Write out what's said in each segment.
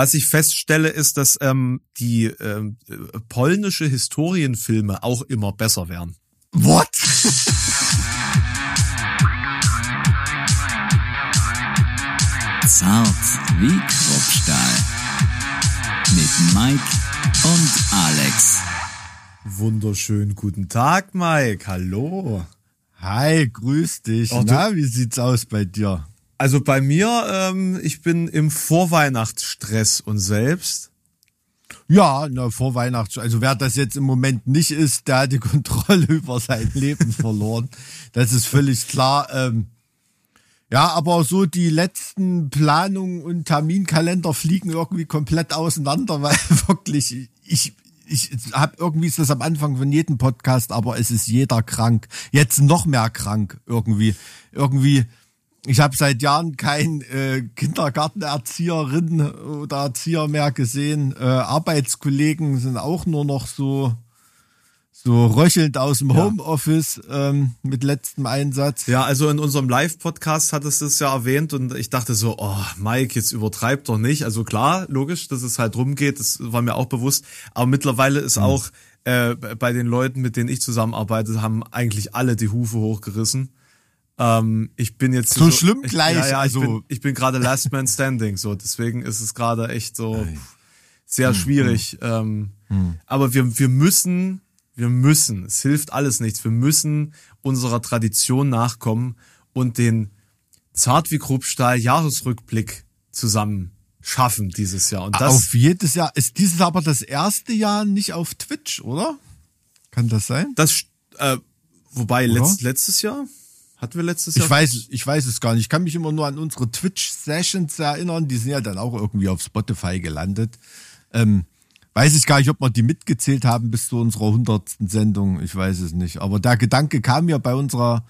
Was ich feststelle, ist, dass ähm, die ähm, polnische Historienfilme auch immer besser werden. What? Zart wie Kruppstahl. Mit Mike und Alex. Wunderschönen guten Tag, Mike. Hallo. Hi, grüß dich. Oh, du- Na, wie sieht's aus bei dir? Also bei mir, ähm, ich bin im Vorweihnachtsstress und selbst. Ja, na, vor Weihnachten. Also wer das jetzt im Moment nicht ist, der hat die Kontrolle über sein Leben verloren. Das ist völlig klar. Ähm, ja, aber so die letzten Planungen und Terminkalender fliegen irgendwie komplett auseinander, weil wirklich ich ich habe irgendwie ist das am Anfang von jedem Podcast, aber es ist jeder krank. Jetzt noch mehr krank irgendwie. Irgendwie ich habe seit Jahren kein äh, Kindergartenerzieherin oder Erzieher mehr gesehen. Äh, Arbeitskollegen sind auch nur noch so so röchelnd aus dem Homeoffice ähm, mit letztem Einsatz. Ja, also in unserem Live-Podcast hattest du es ja erwähnt und ich dachte so, oh, Mike, jetzt übertreib doch nicht. Also klar, logisch, dass es halt rumgeht, das war mir auch bewusst. Aber mittlerweile ist auch äh, bei den Leuten, mit denen ich zusammenarbeite, haben eigentlich alle die Hufe hochgerissen. Ähm, ich bin jetzt So schlimm ich, gleich, Ja, ja, also- ich bin, ich bin gerade Last Man Standing, so deswegen ist es gerade echt so sehr schwierig. Ähm, Aber wir wir müssen, wir müssen. Es hilft alles nichts. Wir müssen unserer Tradition nachkommen und den Zart wie Kruppstahl Jahresrückblick zusammen schaffen dieses Jahr. Und das auf jedes Jahr ist dieses aber das erste Jahr nicht auf Twitch, oder? Kann das sein? das äh, wobei letzt, letztes Jahr hatten wir letztes Jahr Ich weiß, ich weiß es gar nicht. Ich kann mich immer nur an unsere Twitch-Sessions erinnern. Die sind ja dann auch irgendwie auf Spotify gelandet. Ähm, weiß ich gar nicht, ob wir die mitgezählt haben bis zu unserer hundertsten Sendung. Ich weiß es nicht. Aber der Gedanke kam ja bei unserer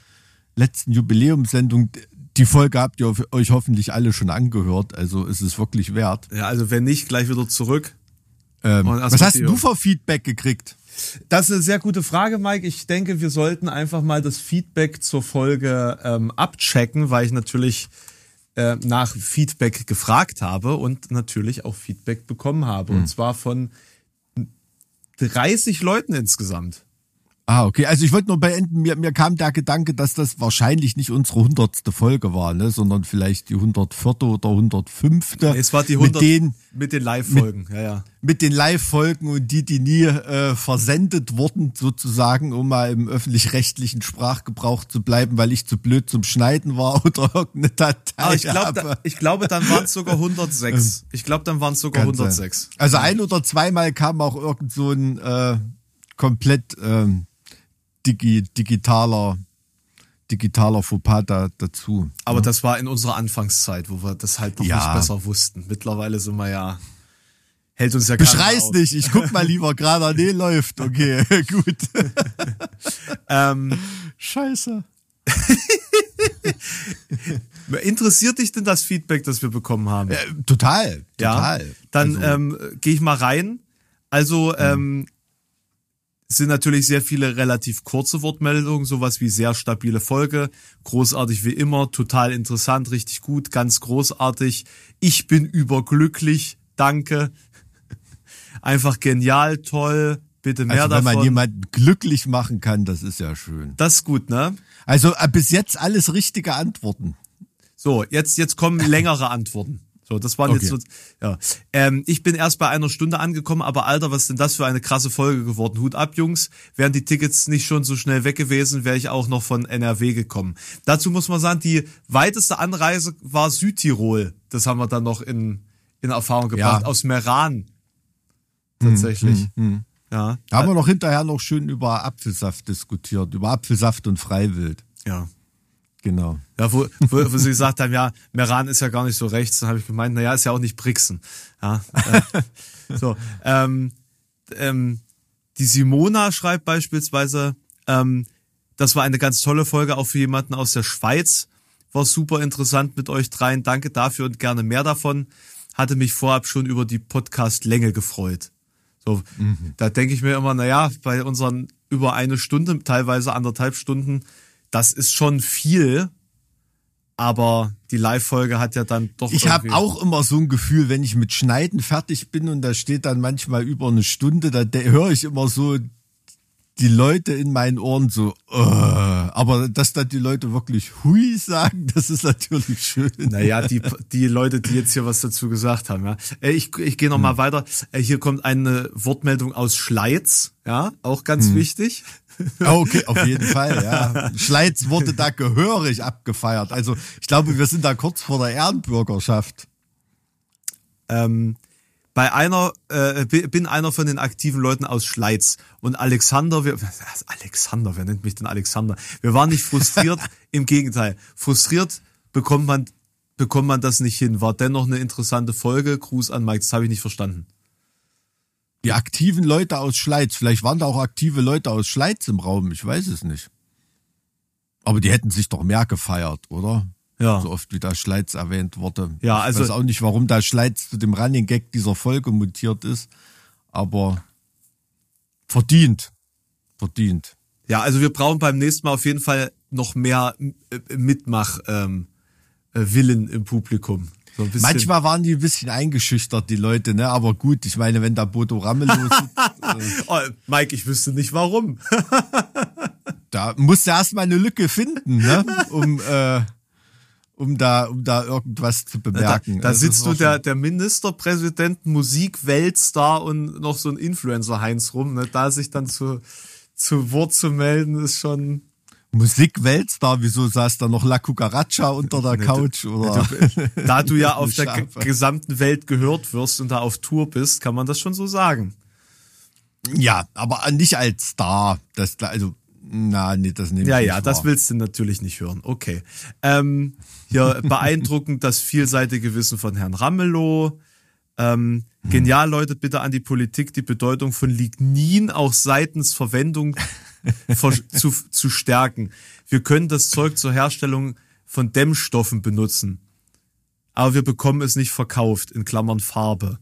letzten Jubiläumssendung. Die Folge habt ihr euch hoffentlich alle schon angehört. Also ist es wirklich wert. Ja, also wenn nicht, gleich wieder zurück. Ähm, was hast du für Feedback gekriegt? Das ist eine sehr gute Frage, Mike. Ich denke, wir sollten einfach mal das Feedback zur Folge ähm, abchecken, weil ich natürlich äh, nach Feedback gefragt habe und natürlich auch Feedback bekommen habe. Und zwar von 30 Leuten insgesamt. Ah, okay. Also ich wollte nur beenden, mir, mir kam der Gedanke, dass das wahrscheinlich nicht unsere hundertste Folge war, ne, sondern vielleicht die 104. oder 105. Es war die mit 100 den, mit den Live-Folgen. Ja, ja. mit den Live-Folgen und die, die nie äh, versendet wurden, sozusagen, um mal im öffentlich-rechtlichen Sprachgebrauch zu bleiben, weil ich zu blöd zum Schneiden war oder irgendeine Datei. Aber ich glaube, habe. da, ich glaube, dann waren es sogar 106. Ich glaube, dann waren es sogar sein. 106. Also ein oder zweimal kam auch irgend so ein äh, komplett ähm, digi digitaler digitaler Fauxpas da, dazu. Aber das war in unserer Anfangszeit, wo wir das halt noch Ja. nicht besser wussten. Mittlerweile sind wir ja, hält uns ja keiner Beschrei's nicht, ich guck mal lieber gerade, nee, läuft, okay, gut. Ähm, Scheiße. interessiert dich denn das Feedback, das wir bekommen haben? Äh, total, ja. total. Dann Also, ähm, gehe ich mal rein. Also ähm, es sind natürlich sehr viele relativ kurze Wortmeldungen, sowas wie sehr stabile Folge, großartig wie immer, total interessant, richtig gut, ganz großartig. Ich bin überglücklich, danke. Einfach genial, toll, bitte mehr also wenn man davon. jemanden glücklich machen kann, das ist ja schön. das ist gut, ne? Also äh, bis jetzt alles richtige Antworten. So, jetzt, jetzt kommen längere Antworten. So, das waren jetzt so, Okay. ja. Ähm, ich bin erst bei einer Stunde angekommen, aber Alter, was ist denn das für eine krasse Folge geworden? Hut ab, Jungs. Wären die Tickets nicht schon so schnell weg gewesen, wäre ich auch noch von NRW gekommen. Dazu muss man sagen, die weiteste Anreise war Südtirol. Das haben wir dann noch in, in Erfahrung gebracht. Ja. Aus Meran. Tatsächlich. Ja. Da haben wir noch hinterher noch schön über Apfelsaft diskutiert, über Apfelsaft und Freiwild. Ja. Genau. Ja, wo, wo, wo sie gesagt haben, ja, Meran ist ja gar nicht so rechts, dann habe ich gemeint, naja, ist ja auch nicht Brixen. Ja, äh, so, ähm, ähm, die Simona schreibt beispielsweise, ähm, das war eine ganz tolle Folge, auch für jemanden aus der Schweiz. War super interessant mit euch dreien. Danke dafür und gerne mehr davon. Hatte mich vorab schon über die Podcast-Länge gefreut. So, da denke ich mir immer, naja, bei unseren über eine Stunde, teilweise anderthalb Stunden, das ist schon viel. aber die Live-Folge hat ja dann doch. Ich habe auch immer so ein Gefühl, wenn ich mit Schneiden fertig bin und da steht dann manchmal über eine Stunde, da höre ich immer so die Leute in meinen Ohren so, uh, aber dass dann die Leute wirklich hui sagen, das ist natürlich schön. Naja, die, die Leute, die jetzt hier was dazu gesagt haben, ja. Äh, ich, ich gehe noch mal hm. weiter. Äh, hier kommt eine Wortmeldung aus Schleiz, ja, auch ganz hm. wichtig. Okay, auf jeden Fall, ja. Schleiz wurde da gehörig abgefeiert. Also ich glaube, wir sind da kurz vor der Ehrenbürgerschaft. Ähm, bei einer, äh, bin einer von den aktiven Leuten aus Schleiz. Und Alexander, wir, Alexander, wer nennt mich denn Alexander? Wir waren nicht frustriert, im Gegenteil. Frustriert bekommt man, bekommt man das nicht hin. War dennoch eine interessante Folge. Gruß an Mike, das habe ich nicht verstanden. Die aktiven Leute aus Schleiz, vielleicht waren da auch aktive Leute aus Schleiz im Raum, ich weiß es nicht. Aber die hätten sich doch mehr gefeiert, oder? Ja. So oft wie da Schleiz erwähnt wurde. Ja, also. Ich weiß auch nicht, warum da Schleiz zu dem Running Gag dieser Folge mutiert ist, aber verdient. Verdient. Ja, also wir brauchen beim nächsten Mal auf jeden Fall noch mehr äh, Mitmach, ähm, äh, Willen im Publikum. So Manchmal waren die ein bisschen eingeschüchtert, die Leute, ne? Aber gut, ich meine, wenn da Bodo Ramelow sitzt. äh, oh, Mike, ich wüsste nicht warum. da musst du erstmal eine Lücke finden, ne? Um äh, um da, um da irgendwas zu bemerken. Da, da also sitzt du der, der Ministerpräsident, Musik, Weltstar und noch so ein Influencer Heinz rum. Ne? Da sich dann zu, zu Wort zu melden, ist schon. Musik-Weltstar, wieso saß da noch La Cucaracha unter der Couch? Oder? Da du ja auf der gesamten Welt gehört wirst und da auf Tour bist, kann man das schon so sagen. Ja, aber nicht als Star. Das, also na, nee, das nehme ich Ja, nicht ja, wahr. das willst du natürlich nicht hören. Okay. Ähm, hier beeindruckend das vielseitige Wissen von Herrn Ramelow. Ähm, hm. Genial, Leute, bitte an die Politik die Bedeutung von Lignin auch seitens Verwendung zu, zu stärken. Wir können das Zeug zur Herstellung von Dämmstoffen benutzen. Aber wir bekommen es nicht verkauft, in Klammern Farbe.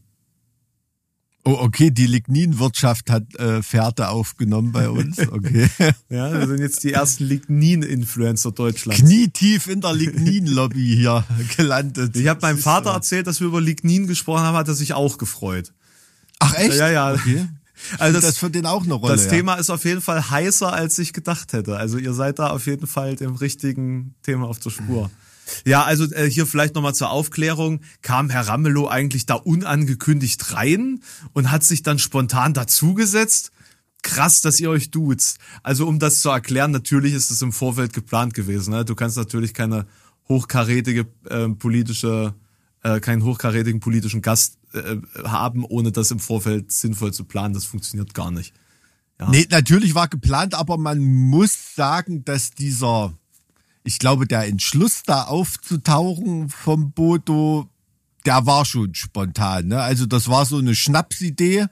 Oh, okay, die Ligninwirtschaft hat äh, Fährte aufgenommen bei uns. Okay. ja, wir sind jetzt die ersten Lignin-Influencer Deutschlands. Knietief in der Lignin-Lobby hier gelandet. Ich habe meinem Vater erzählt, dass wir über Lignin gesprochen haben, hat er sich auch gefreut. Ach echt? Ja, ja. Okay. Also das, das für den auch eine Rolle. Das ja. Thema ist auf jeden Fall heißer, als ich gedacht hätte. Also ihr seid da auf jeden Fall dem richtigen Thema auf der Spur. Ja, also äh, hier vielleicht nochmal zur Aufklärung. Kam Herr Ramelow eigentlich da unangekündigt rein und hat sich dann spontan dazugesetzt? Krass, dass ihr euch duzt. Also um das zu erklären, natürlich ist es im Vorfeld geplant gewesen. Ne? Du kannst natürlich keine hochkarätige äh, politische, äh, keinen hochkarätigen politischen Gast äh, haben, ohne das im Vorfeld sinnvoll zu planen. Das funktioniert gar nicht. Ja. Nee, natürlich war geplant, aber man muss sagen, dass dieser ich glaube, der Entschluss da aufzutauchen vom Bodo, der war schon spontan. Ne? Also das war so eine Schnapsidee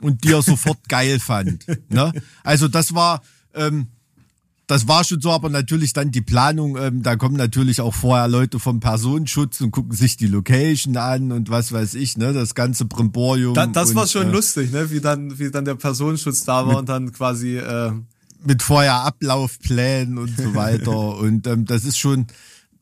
und die er sofort geil fand. Ne? Also das war, ähm, das war schon so, aber natürlich dann die Planung, ähm, da kommen natürlich auch vorher Leute vom Personenschutz und gucken sich die Location an und was weiß ich, ne, das ganze Brimborium. Da, das und, war schon äh, lustig, ne, wie dann, wie dann der Personenschutz da war und dann quasi äh, mit vorher Ablaufplänen und so weiter. und ähm, das ist schon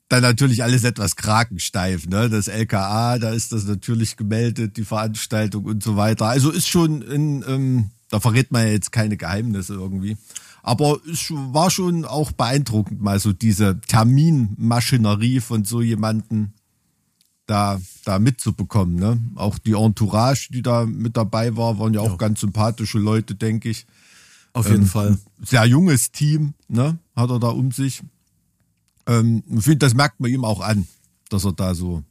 dann natürlich alles etwas krakensteif. Ne? Das LKA, da ist das natürlich gemeldet, die Veranstaltung und so weiter. Also ist schon in, ähm, da verrät man ja jetzt keine Geheimnisse irgendwie. Aber es war schon auch beeindruckend, mal so diese Terminmaschinerie von so jemanden da, da mitzubekommen. Ne? Auch die Entourage, die da mit dabei war, waren ja auch ja. ganz sympathische Leute, denke ich. Auf jeden ähm, Fall. Sehr junges Team, ne, hat er da um sich. Ähm, ich finde, das merkt man ihm auch an, dass er da so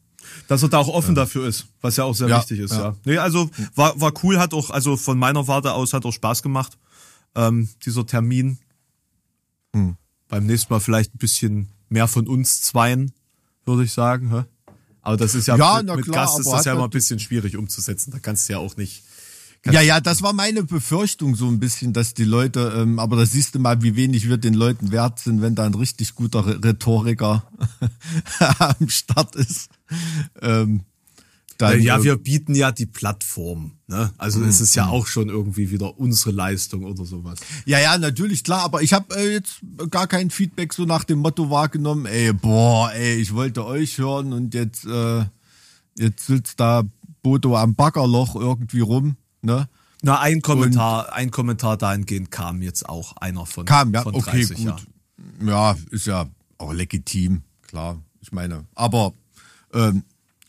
dass er da auch offen ja. dafür ist, was ja auch sehr ja, wichtig ist, ja. ja. Nee, also war, war cool, hat auch, also von meiner Warte aus hat auch Spaß gemacht, ähm, dieser Termin. Hm. Beim nächsten Mal vielleicht ein bisschen mehr von uns zweien, würde ich sagen. Hä? Aber das ist ja, ja mit, mit klar, Gast ist das ja immer ein bisschen schwierig umzusetzen. Da kannst du ja auch nicht ja, ja, das war meine Befürchtung so ein bisschen, dass die Leute, ähm, aber da siehst du mal, wie wenig wir den Leuten wert sind, wenn da ein richtig guter Rhetoriker am Start ist. Ähm, dann. ja, äh, wir bieten ja die Plattform. Ne? Also Mhm. es ist ja auch schon irgendwie wieder unsere Leistung oder sowas. Ja, ja, natürlich, klar, aber ich habe äh, jetzt gar kein Feedback so nach dem Motto wahrgenommen, ey, boah, ey, ich wollte euch hören und jetzt, äh, jetzt sitzt da Bodo am Baggerloch irgendwie rum, ne? Na, ein Kommentar, ein Kommentar dahingehend kam jetzt auch einer von, Kam, ja, von okay, 30, gut. Ja. Ja, ist ja auch legitim, klar, ich meine, aber ähm,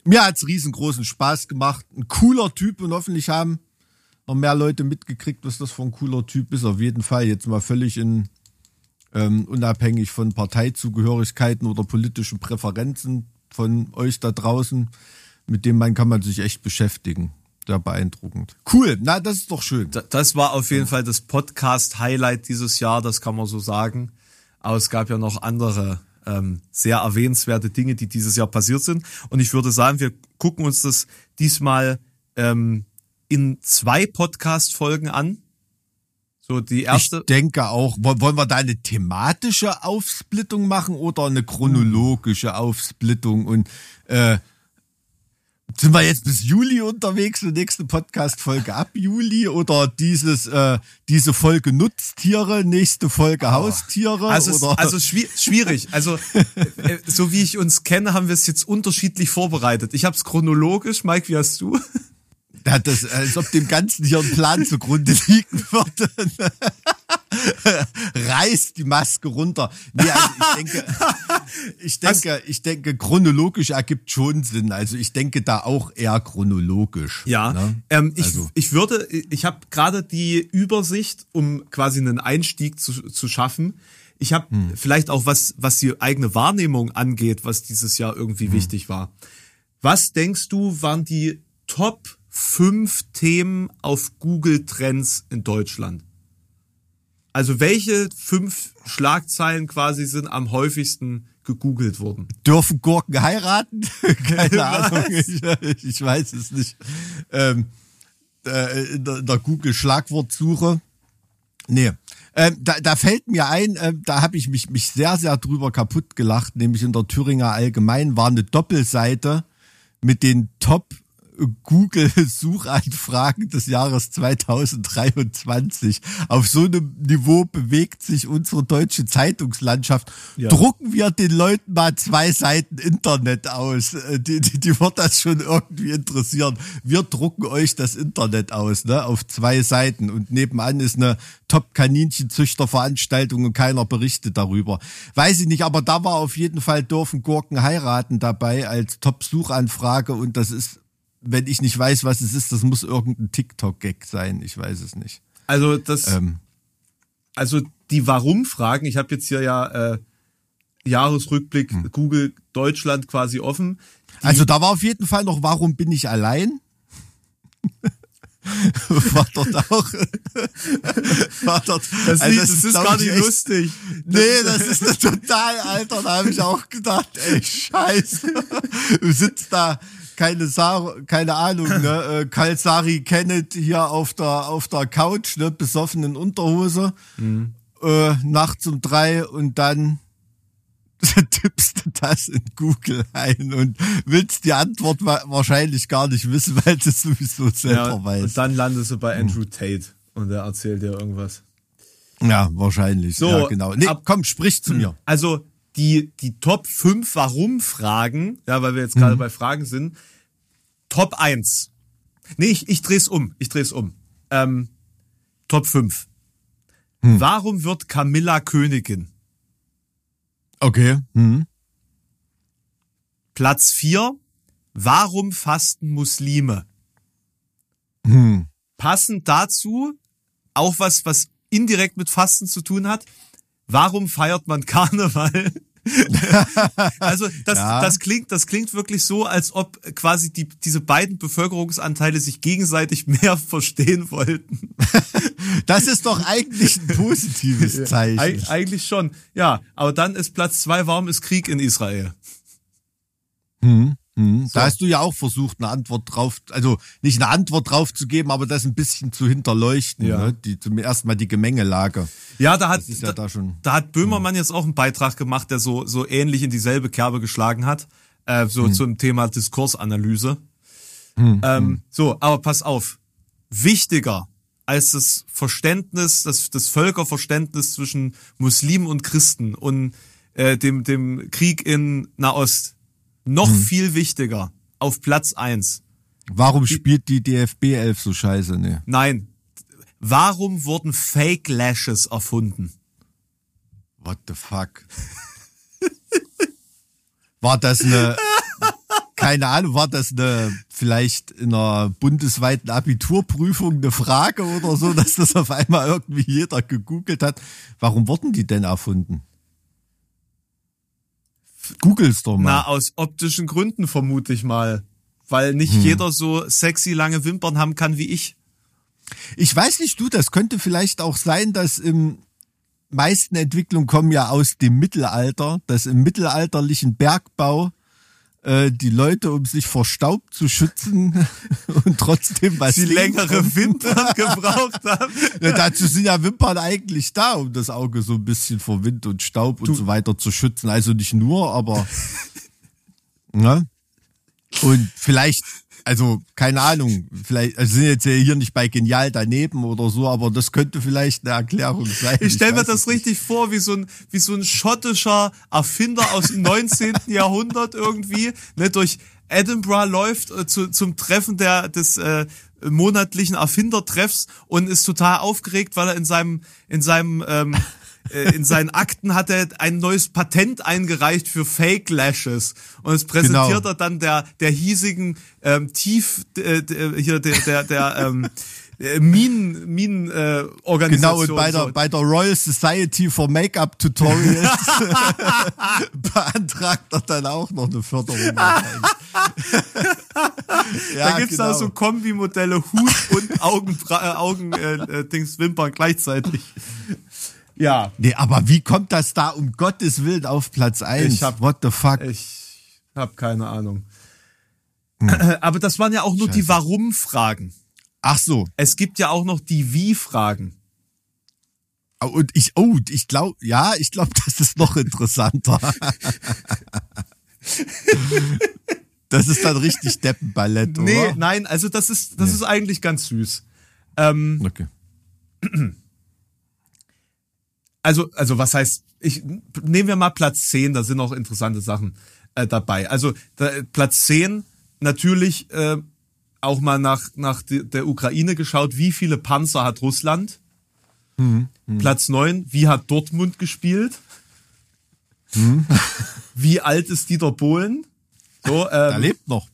mir hat's riesengroßen Spaß gemacht, ein cooler Typ und hoffentlich haben noch mehr Leute mitgekriegt, was das für ein cooler Typ ist, auf jeden Fall, jetzt mal völlig in ähm, unabhängig von Parteizugehörigkeiten oder politischen Präferenzen von euch da draußen. Mit dem Mann kann man sich echt beschäftigen. Sehr beeindruckend. Cool, na, das ist doch schön. Da- Das war auf jeden Fall das Podcast-Highlight dieses Jahr, das kann man so sagen. Aber es gab ja noch andere ähm, sehr erwähnenswerte Dinge, die dieses Jahr passiert sind. Und ich würde sagen, wir gucken uns das diesmal ähm, in zwei Podcast-Folgen an. So die erste. Ich denke auch, wo- wollen wir da eine thematische Aufsplittung machen oder eine chronologische Aufsplittung? Und äh, sind wir jetzt bis Juli unterwegs, die nächste Podcast-Folge ab Juli oder dieses äh, diese Folge Nutztiere, nächste Folge Haustiere? Also, oder? also schwi- schwierig. Also äh, so wie ich uns kenne, haben wir es jetzt unterschiedlich vorbereitet. Ich habe es chronologisch. Mike, wie hast du? Ja, das, als ob dem Ganzen hier ein Plan zugrunde liegen würde. Reißt die Maske runter. Nee, also ich denke, ich denke, ich denke, chronologisch ergibt schon Sinn. Also ich denke da auch eher chronologisch. Ja, ne? ähm, ich, Also- ich würde, ich habe gerade die Übersicht, um quasi einen Einstieg zu, zu schaffen. Ich habe Hm. vielleicht auch was, was die eigene Wahrnehmung angeht, was dieses Jahr Hm. irgendwie wichtig war. Was denkst du, waren die Top 5 Themen auf Google Trends in Deutschland? Also welche fünf Schlagzeilen quasi sind am häufigsten gegoogelt worden? Dürfen Gurken heiraten? Keine Ahnung, ich, ich weiß es nicht. Ähm, äh, in der, der Google-Schlagwortsuche. Nee. Ähm, da, da fällt mir ein, ähm, da habe ich mich, mich sehr, sehr drüber kaputt gelacht, nämlich in der Thüringer Allgemein war eine Doppelseite mit den Top Google-Suchanfragen des Jahres 2023. Auf so einem Niveau bewegt sich unsere deutsche Zeitungslandschaft. Ja. Drucken wir den Leuten mal zwei Seiten Internet aus. Äh, Die, die, die wird das schon irgendwie interessieren. Wir drucken euch das Internet aus, ne, auf zwei Seiten. Und nebenan ist eine Top-Kaninchenzüchter-Veranstaltung und keiner berichtet darüber. Weiß ich nicht, aber da war auf jeden Fall dürfen Gurken heiraten dabei als Top-Suchanfrage und das ist, wenn ich nicht weiß, was es ist, das muss irgendein TikTok-Gag sein. Ich weiß es nicht. Also das, Ähm, also die Warum-Fragen, ich habe jetzt hier ja äh, Jahresrückblick Hm. Google Deutschland quasi offen. also da war auf jeden Fall noch, warum bin ich allein? war dort auch. war dort, Das, also das, ist glaub gar ich, nicht echt- lustig. Nee, das ist total, Alter. Da habe ich auch gedacht, ey, scheiße. Du sitzt da, keine, Sa keine Ahnung, ne? äh, Kalsari Kenneth hier auf der, auf der Couch, ne? besoffen in Unterhose, äh, nachts um drei und dann tippst du das in Google ein und willst die Antwort wa wahrscheinlich gar nicht wissen, weil du es sowieso selber Ja, weißt. und dann landest du bei Andrew Tate und der erzählt dir irgendwas. Ja, wahrscheinlich. So, ja, genau. Nee, ab- komm, sprich zu mir. Also die, die Top 5 Warum-Fragen, ja, weil wir jetzt Mhm. gerade bei Fragen sind. Top 1. Nee, ich, ich dreh's um. Ich dreh's um. Ähm, Top 5. Hm. Warum wird Camilla Königin? Okay. Mhm. Platz 4. Warum fasten Muslime? Hm. Passend dazu auch was, was indirekt mit Fasten zu tun hat. Warum feiert man Karneval? also das, Ja. das klingt, das klingt wirklich so, als ob quasi die, diese beiden Bevölkerungsanteile sich gegenseitig mehr verstehen wollten. Das ist doch eigentlich ein positives Zeichen. Eig eigentlich schon. Ja, aber dann ist Platz zwei, warum ist Krieg in Israel? Mhm. Da hast du ja auch versucht, eine Antwort drauf, also nicht eine Antwort drauf zu geben, aber das ein bisschen zu hinterleuchten, Ja. ne? die zum ersten Mal die Gemengelage. Ja, da hat, ja da schon. da hat Böhmermann jetzt auch einen Beitrag gemacht, der so, so ähnlich in dieselbe Kerbe geschlagen hat, äh, so zum Thema Diskursanalyse. ähm, so, aber pass auf. Wichtiger als das Verständnis, das, das Völkerverständnis zwischen Muslimen und Christen und äh, dem, dem Krieg in Nahost. Noch viel wichtiger. Auf Platz eins. Warum spielt die DFB 11 so scheiße? Ne? Nein. Warum wurden Fake Lashes erfunden? What the fuck? War das eine, keine Ahnung, war das eine, vielleicht in einer bundesweiten Abiturprüfung eine Frage oder so, dass das auf einmal irgendwie jeder gegoogelt hat? Warum wurden die denn erfunden? Googles doch mal. Na, aus optischen Gründen vermute ich mal. Weil nicht jeder so sexy lange Wimpern haben kann wie ich. Ich weiß nicht, du, das könnte vielleicht auch sein, dass im meisten Entwicklungen kommen ja aus dem Mittelalter, dass im mittelalterlichen Bergbau äh, die Leute, um sich vor Staub zu schützen und trotzdem was Die sehen längere. Wimpern gebraucht haben. Ja, dazu sind ja Wimpern eigentlich da, um das Auge so ein bisschen vor Wind und Staub und so weiter zu schützen. Also nicht nur, aber ne? Und vielleicht, also keine Ahnung, vielleicht also sind jetzt hier nicht bei genial daneben oder so, aber das könnte vielleicht eine Erklärung sein. Ich stelle mir das nicht. richtig vor, wie so ein, wie so ein schottischer Erfinder aus dem 19. Jahrhundert irgendwie, ne, durch Edinburgh läuft äh, zu, zum Treffen der, des, äh, monatlichen Erfindertreffs und ist total aufgeregt, weil er in seinem, in seinem, ähm, äh, in seinen Akten hat er ein neues Patent eingereicht für Fake Lashes und es präsentiert Genau. er dann der der hiesigen ähm, Tief äh, d- hier der der der ähm, äh, Minen Minen äh, Organisation Genau, und bei der, so. bei der Royal Society for Make-up Tutorials beantragt er dann auch noch eine Förderung. ja, da gibt's da genau. so Kombimodelle Hut und Augen äh, Augen äh, äh, Dings Wimpern gleichzeitig. Ja, Nee, aber wie kommt das da um Gottes Willen auf Platz 1? Ich hab- What the fuck? ich habe keine Ahnung. Aber das waren ja auch nur die Scheiße. Warum-Fragen. Ach so. Es gibt ja auch noch die Wie-Fragen. Und ich, oh, ich glaube, ja, ich glaube, das ist noch interessanter. das ist dann richtig Deppenballett, Nee, oder? nein, also das ist das ist eigentlich ganz süß. Ähm, Okay. also, also was heißt, ich nehmen wir mal Platz 10, da sind auch interessante Sachen äh, dabei. Also da, Platz 10 natürlich äh, auch mal nach, nach der Ukraine geschaut, wie viele Panzer hat Russland? Platz 9, wie hat Dortmund gespielt? Wie alt ist Dieter Bohlen? So, Er ähm, lebt noch.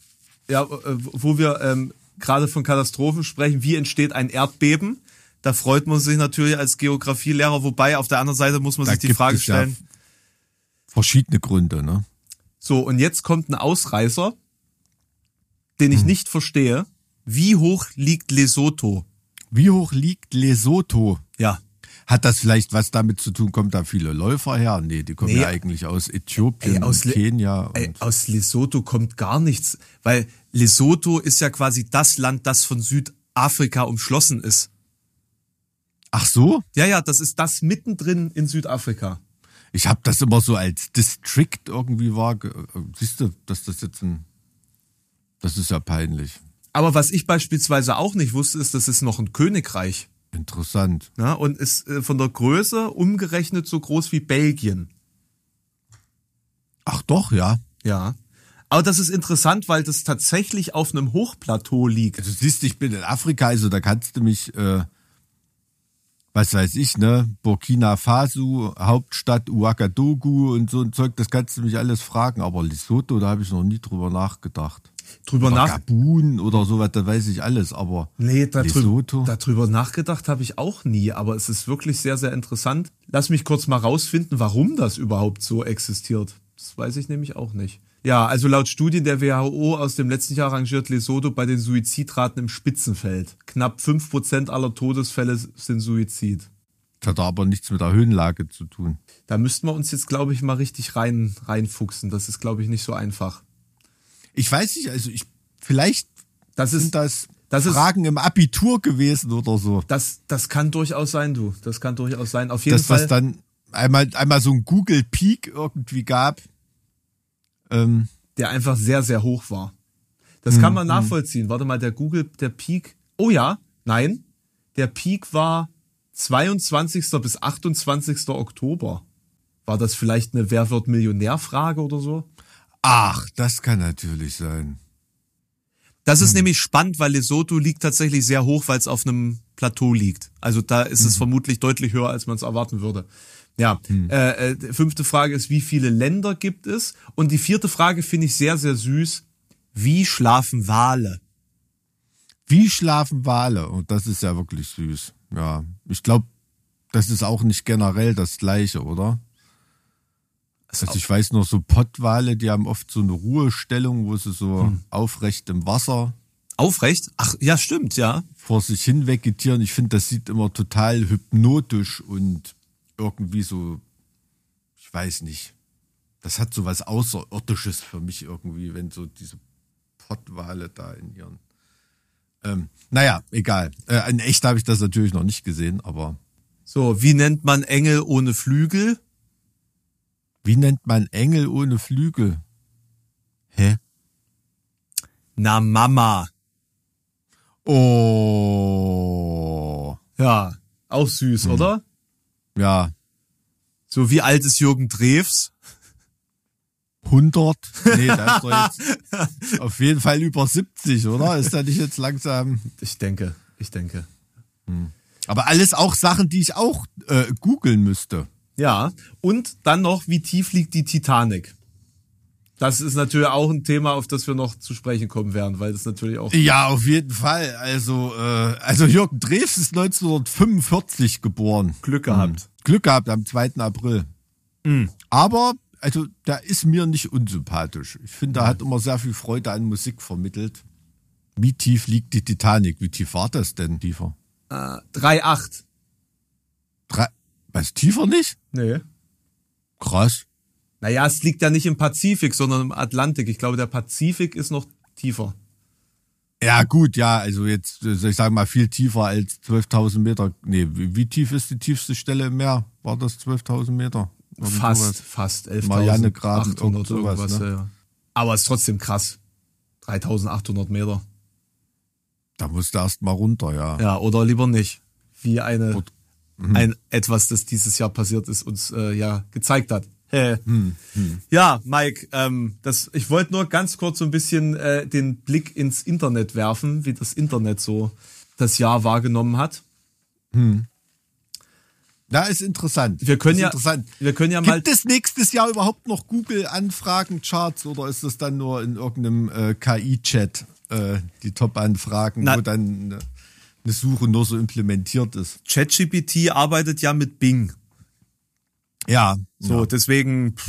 ja, äh, wo wir ähm, gerade von Katastrophen sprechen, wie entsteht ein Erdbeben? Da freut man sich natürlich als Geografielehrer, wobei auf der anderen Seite muss man Da sich die Frage es ja stellen. Verschiedene Gründe, ne? So, und jetzt kommt ein Ausreißer, den Hm. ich nicht verstehe. Wie hoch liegt Lesotho? Wie hoch liegt Lesotho? Ja. Hat das vielleicht was damit zu tun? Kommt da viele Läufer her? Nee, die kommen Nee. ja eigentlich aus Äthiopien, Ey, aus und Le- Kenia. Und Ey, aus Lesotho kommt gar nichts, weil Lesotho ist ja quasi das Land, das von Südafrika umschlossen ist. Ach so? Ja, ja, das ist das mittendrin in Südafrika. Ich habe das immer so als District irgendwie war. Siehst du, dass das jetzt ein. Das ist ja peinlich. Aber was ich beispielsweise auch nicht wusste, ist, das ist noch ein Königreich. Interessant. Ja, und ist äh, von der Größe umgerechnet so groß wie Belgien. Ach doch, ja. Ja. Aber das ist interessant, weil das tatsächlich auf einem Hochplateau liegt. Also siehst du, ich bin in Afrika, also da kannst du mich, äh, was weiß ich, ne, Burkina Faso, Hauptstadt Ouagadougou und so ein Zeug, das kannst du mich alles fragen. Aber Lesotho, da habe ich noch nie drüber nachgedacht. Drüber Oder nach Gabun oder sowas, da weiß ich alles, aber Nee, darüber, Lesotho? darüber nachgedacht habe ich auch nie, aber es ist wirklich sehr, sehr interessant. Lass mich kurz mal rausfinden, warum das überhaupt so existiert. Das weiß ich nämlich auch nicht. Ja, also laut Studien der WHO aus dem letzten Jahr rangiert Lesotho bei den Suizidraten im Spitzenfeld. Knapp 5% aller Todesfälle sind Suizid. das hat aber nichts mit der Höhenlage zu tun. Da müssten wir uns jetzt, glaube ich, mal richtig rein, reinfuchsen. Das ist, glaube ich, nicht so einfach. Ich weiß nicht, also ich, vielleicht Das ist, sind das, das ist- Fragen im Abitur gewesen oder so. das, das kann durchaus sein, du. Das kann durchaus sein. Auf jeden Das, Fall. was dann einmal, einmal so ein Google Peak irgendwie gab. Ähm, der einfach sehr, sehr hoch war. Das kann man nachvollziehen. Warte mal, der Google, der Peak. Oh ja, nein. Der Peak war 22. bis 28. Oktober. War das vielleicht eine Wer wird Millionär-Frage oder so? Ach, das kann natürlich sein. Das ist nämlich spannend, weil Lesotho liegt tatsächlich sehr hoch, weil es auf einem Plateau liegt. Also da ist es vermutlich deutlich höher, als man es erwarten würde. Ja, äh, äh, fünfte Frage ist, wie viele Länder gibt es? Und die vierte Frage finde ich sehr, sehr süß. Wie schlafen Wale? Wie schlafen Wale? Und das ist ja wirklich süß. Ja, ich glaube, das ist auch nicht generell das Gleiche, oder? Also ich weiß noch so Pottwale, die haben oft so eine Ruhestellung, wo sie so aufrecht im Wasser Aufrecht? Ach, ja, stimmt, ja. vor sich hin vegetieren. Ich finde, das sieht immer total hypnotisch und irgendwie so, ich weiß nicht. Das hat so was Außerirdisches für mich irgendwie, wenn so diese Pottwale da in ihren. Ähm, naja, egal. Äh, in echt habe ich das natürlich noch nicht gesehen, aber So, wie nennt man Engel ohne Flügel? wie nennt man Engel ohne Flügel? Hä? Na, Mama. Oh. Ja, auch süß, oder? Ja, So wie alt ist Jürgen Drews? 100? Nee, da ist doch jetzt auf jeden Fall über 70, oder? Ist da nicht jetzt langsam. Ich denke, ich denke. Aber alles auch Sachen, die ich auch äh, googeln müsste. Ja, und dann noch, wie tief liegt die Titanic? Das ist natürlich auch ein Thema, auf das wir noch zu sprechen kommen werden, weil das natürlich auch. Ja, auf jeden Fall. Also, äh, also Jürgen Drews ist 1945 geboren. Glück gehabt. Glück gehabt am 2. April. Aber, also, der ist mir nicht unsympathisch. Ich finde, er hat immer sehr viel Freude an Musik vermittelt. Wie tief liegt die Titanic? Wie tief war das denn tiefer? Äh, 3,8. Drei, was, tiefer nicht? Nee. Krass. Naja, es liegt ja nicht im Pazifik, sondern im Atlantik. Ich glaube, der Pazifik ist noch tiefer. Ja, gut, ja, also jetzt, also ich sage mal, viel tiefer als 12.000 Meter. Nee, wie, tief ist die tiefste Stelle im Meer? War das 12.000 Meter? Irgend Fast, sowas. fast 11.800 Mariannegraben, irgend irgendwas. sowas, ne? ja, ja. Aber es ist trotzdem krass. 3.800 Meter. Da musst du erst mal runter, ja. Ja, oder lieber nicht. Wie eine, mhm. ein etwas, das dieses Jahr passiert ist, uns äh, ja gezeigt hat. Hä. Mhm. Ja, Mike, ähm, das, ich wollte nur ganz kurz so ein bisschen äh, den Blick ins Internet werfen, wie das Internet so das Jahr wahrgenommen hat. Ja, ist interessant. Wir können ist ja- interessant. wir können ja mal- Gibt es nächstes Jahr überhaupt noch Google-Anfragen-Charts oder ist das dann nur in irgendeinem äh, KI-Chat äh, die Top-Anfragen, wo dann eine, eine Suche nur so implementiert ist? ChatGPT arbeitet ja mit Bing. Ja, So, deswegen, pff,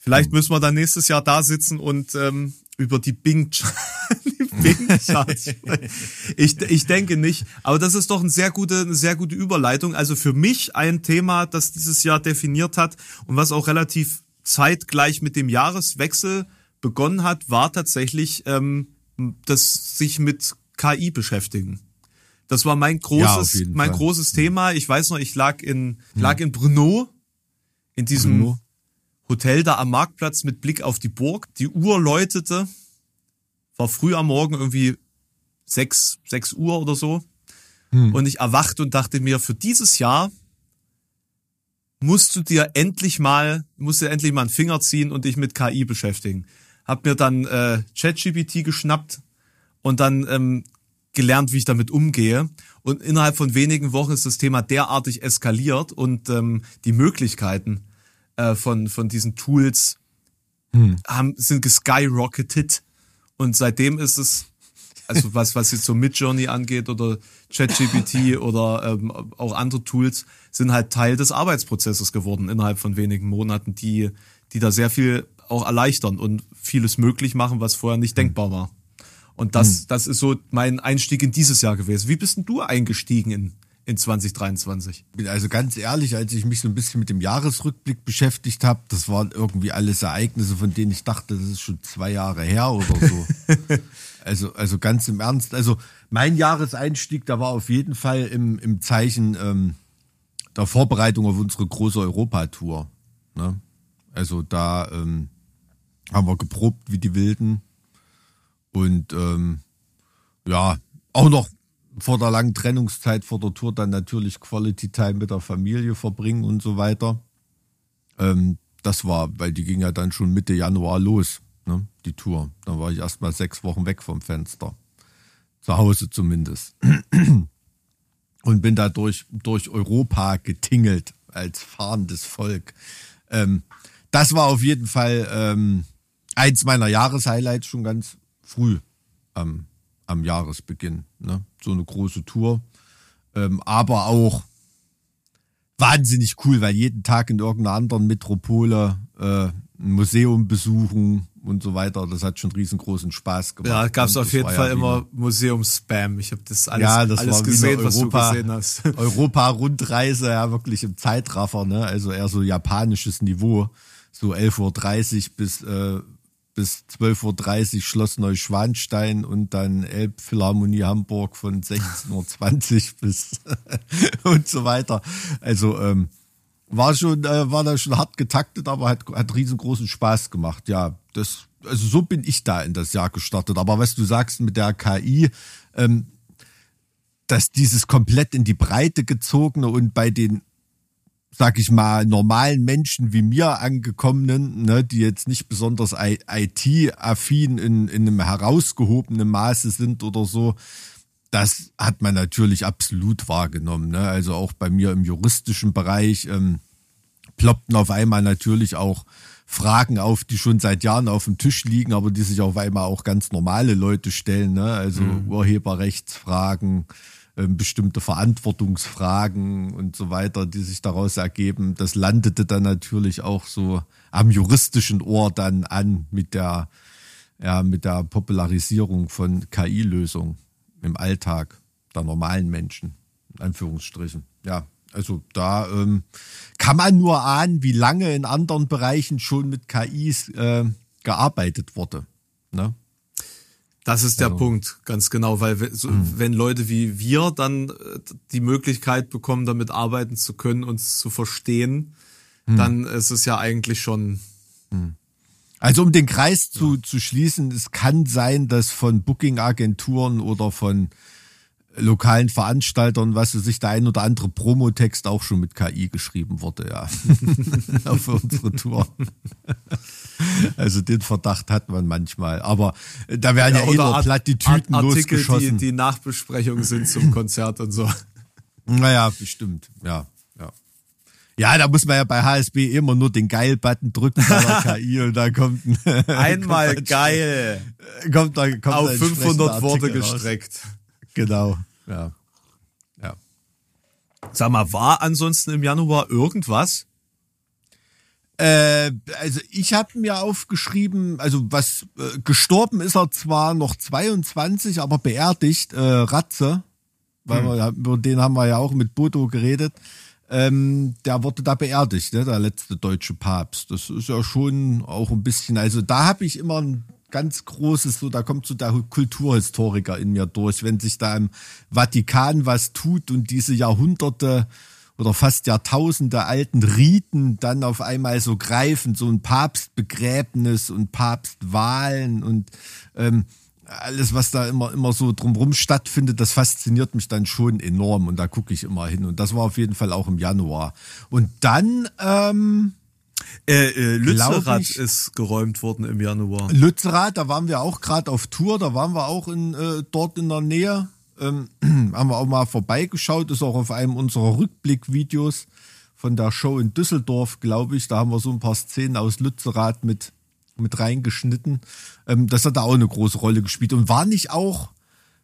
vielleicht müssen wir dann nächstes Jahr da sitzen und ähm, über die Bing, die Bing Charts sprechen. ich, ich denke nicht. Aber das ist doch eine sehr gute, eine sehr gute Überleitung. Also für mich ein Thema, das dieses Jahr definiert hat und was auch relativ zeitgleich mit dem Jahreswechsel begonnen hat, war tatsächlich ähm, das sich mit KI beschäftigen. Das war mein Ja, großes, jeden mein Fall. großes Thema. Ich weiß noch, ich lag in, lag in Brno, in diesem Brno. Hotel da am Marktplatz mit Blick auf die Burg. Die Uhr läutete, war früh am Morgen irgendwie sechs, sechs Uhr oder so. Und ich erwachte und dachte mir, für dieses Jahr musst du dir endlich mal, musst dir endlich mal einen Finger ziehen und dich mit KI beschäftigen. Hab mir dann äh, ChatGPT geschnappt und dann ähm, gelernt, wie ich damit umgehe. Und innerhalb von wenigen Wochen ist das Thema derartig eskaliert und ähm, die Möglichkeiten äh, von, von diesen Tools haben, sind geskyrocketed. Und seitdem ist es, also was, was jetzt so Midjourney angeht oder ChatGPT oder ähm, auch andere Tools, sind halt Teil des Arbeitsprozesses geworden innerhalb von wenigen Monaten, die, die da sehr viel auch erleichtern und vieles möglich machen, was vorher nicht denkbar war. Und das, das ist so mein Einstieg in dieses Jahr gewesen. Wie bist denn du eingestiegen in, in 2023? bin also ganz ehrlich, als ich mich so ein bisschen mit dem Jahresrückblick beschäftigt habe, das waren irgendwie alles Ereignisse, von denen ich dachte, das ist schon zwei Jahre her oder so. also, also ganz im Ernst. Also mein Jahreseinstieg, da war auf jeden Fall im, im Zeichen ähm, der Vorbereitung auf unsere große Europatour. Ne? Also da ähm, haben wir geprobt wie die Wilden. Und ähm, ja, auch noch vor der langen Trennungszeit vor der Tour dann natürlich Quality Time mit der Familie verbringen und so weiter. Ähm, das war, weil die ging ja dann schon Mitte Januar los, ne, die Tour. Dann war ich erst mal sechs Wochen weg vom Fenster. Zu Hause zumindest. Und bin da durch, durch Europa getingelt als fahrendes Volk. Ähm, das war auf jeden Fall ähm, eins meiner Jahreshighlights schon ganz früh am, am Jahresbeginn. Ne? So eine große Tour. Ähm, aber auch wahnsinnig cool, weil jeden Tag in irgendeiner anderen Metropole äh, ein Museum besuchen und so weiter. Das hat schon riesengroßen Spaß gemacht. Ja, gab es auf jeden Fall ja immer Museum-Spam. Ich habe das alles, ja, das alles gesehen, was Europa, du gesehen hast. Europa-Rundreise, ja wirklich im Zeitraffer, ne? Also eher so japanisches Niveau. So 11.30 Uhr bis äh, bis 12.30 Uhr Schloss Neuschwanstein und dann Elbphilharmonie Hamburg von 16.20 Uhr bis und so weiter. Also ähm, war schon, äh, war da schon hart getaktet, aber hat, hat riesengroßen Spaß gemacht. Ja, das, also so bin ich da in das Jahr gestartet. Aber was du sagst mit der KI, ähm, dass dieses komplett in die Breite gezogene und bei den sag ich mal, normalen Menschen wie mir angekommenen, ne, die jetzt nicht besonders IT-affin in, in einem herausgehobenen Maße sind oder so, das hat man natürlich absolut wahrgenommen. Ne? Also auch bei mir im juristischen Bereich ähm, ploppten auf einmal natürlich auch Fragen auf, die schon seit Jahren auf dem Tisch liegen, aber die sich auf einmal auch ganz normale Leute stellen. Ne? Also mhm. Urheberrechtsfragen, bestimmte Verantwortungsfragen und so weiter, die sich daraus ergeben. Das landete dann natürlich auch so am juristischen Ohr dann an mit der, ja, mit der Popularisierung von KI-Lösungen im Alltag der normalen Menschen, in Anführungsstrichen. Ja, also da ähm, kann man nur ahnen, wie lange in anderen Bereichen schon mit KIs äh, gearbeitet wurde. Ne? Das ist der also. Punkt, ganz genau, weil so, mhm. wenn Leute wie wir dann äh, die Möglichkeit bekommen, damit arbeiten zu können, uns zu verstehen, mhm. dann ist es ja eigentlich schon. Mhm. Also um den Kreis zu, ja. zu schließen, es kann sein, dass von Booking-Agenturen oder von lokalen Veranstaltern, was sich der ein oder andere Promotext auch schon mit KI geschrieben wurde, ja. Auf unsere Tour. also den Verdacht hat man manchmal. Aber da werden ja, ja eh nur platt die Tüten Art Artikel, losgeschossen. Die, die Nachbesprechungen sind zum Konzert und so. Naja, bestimmt, ja. Ja, ja da muss man ja bei HSB immer nur den Geil-Button drücken bei der KI und da kommt ein, Einmal kommt geil. Kommt da, kommt Auf 500 Worte gestreckt. Raus. Genau. Ja. Ja. Sag mal, war ansonsten im Januar irgendwas? Äh, also ich habe mir aufgeschrieben, also was äh, gestorben ist er zwar noch 22, aber beerdigt, äh, Ratze, weil hm. wir, über den haben wir ja auch mit Bodo geredet. Ähm, der wurde da beerdigt, ne, der letzte deutsche Papst. Das ist ja schon auch ein bisschen, also da habe ich immer ein ganz großes, so da kommt so der Kulturhistoriker in mir durch, wenn sich da im Vatikan was tut und diese Jahrhunderte oder fast Jahrtausende alten Riten dann auf einmal so greifen, so ein Papstbegräbnis und Papstwahlen und ähm, alles, was da immer, immer so drumherum stattfindet, das fasziniert mich dann schon enorm und da gucke ich immer hin. Und das war auf jeden Fall auch im Januar. Und dann, ähm, äh, äh, Lützerath ist geräumt worden im Januar. Lützerath, da waren wir auch gerade auf Tour, da waren wir auch in, äh, dort in der Nähe. Ähm, haben wir auch mal vorbeigeschaut, ist auch auf einem unserer Rückblickvideos von der Show in Düsseldorf, glaube ich. Da haben wir so ein paar Szenen aus Lützerath mit, mit reingeschnitten. Ähm, das hat da auch eine große Rolle gespielt. Und war nicht auch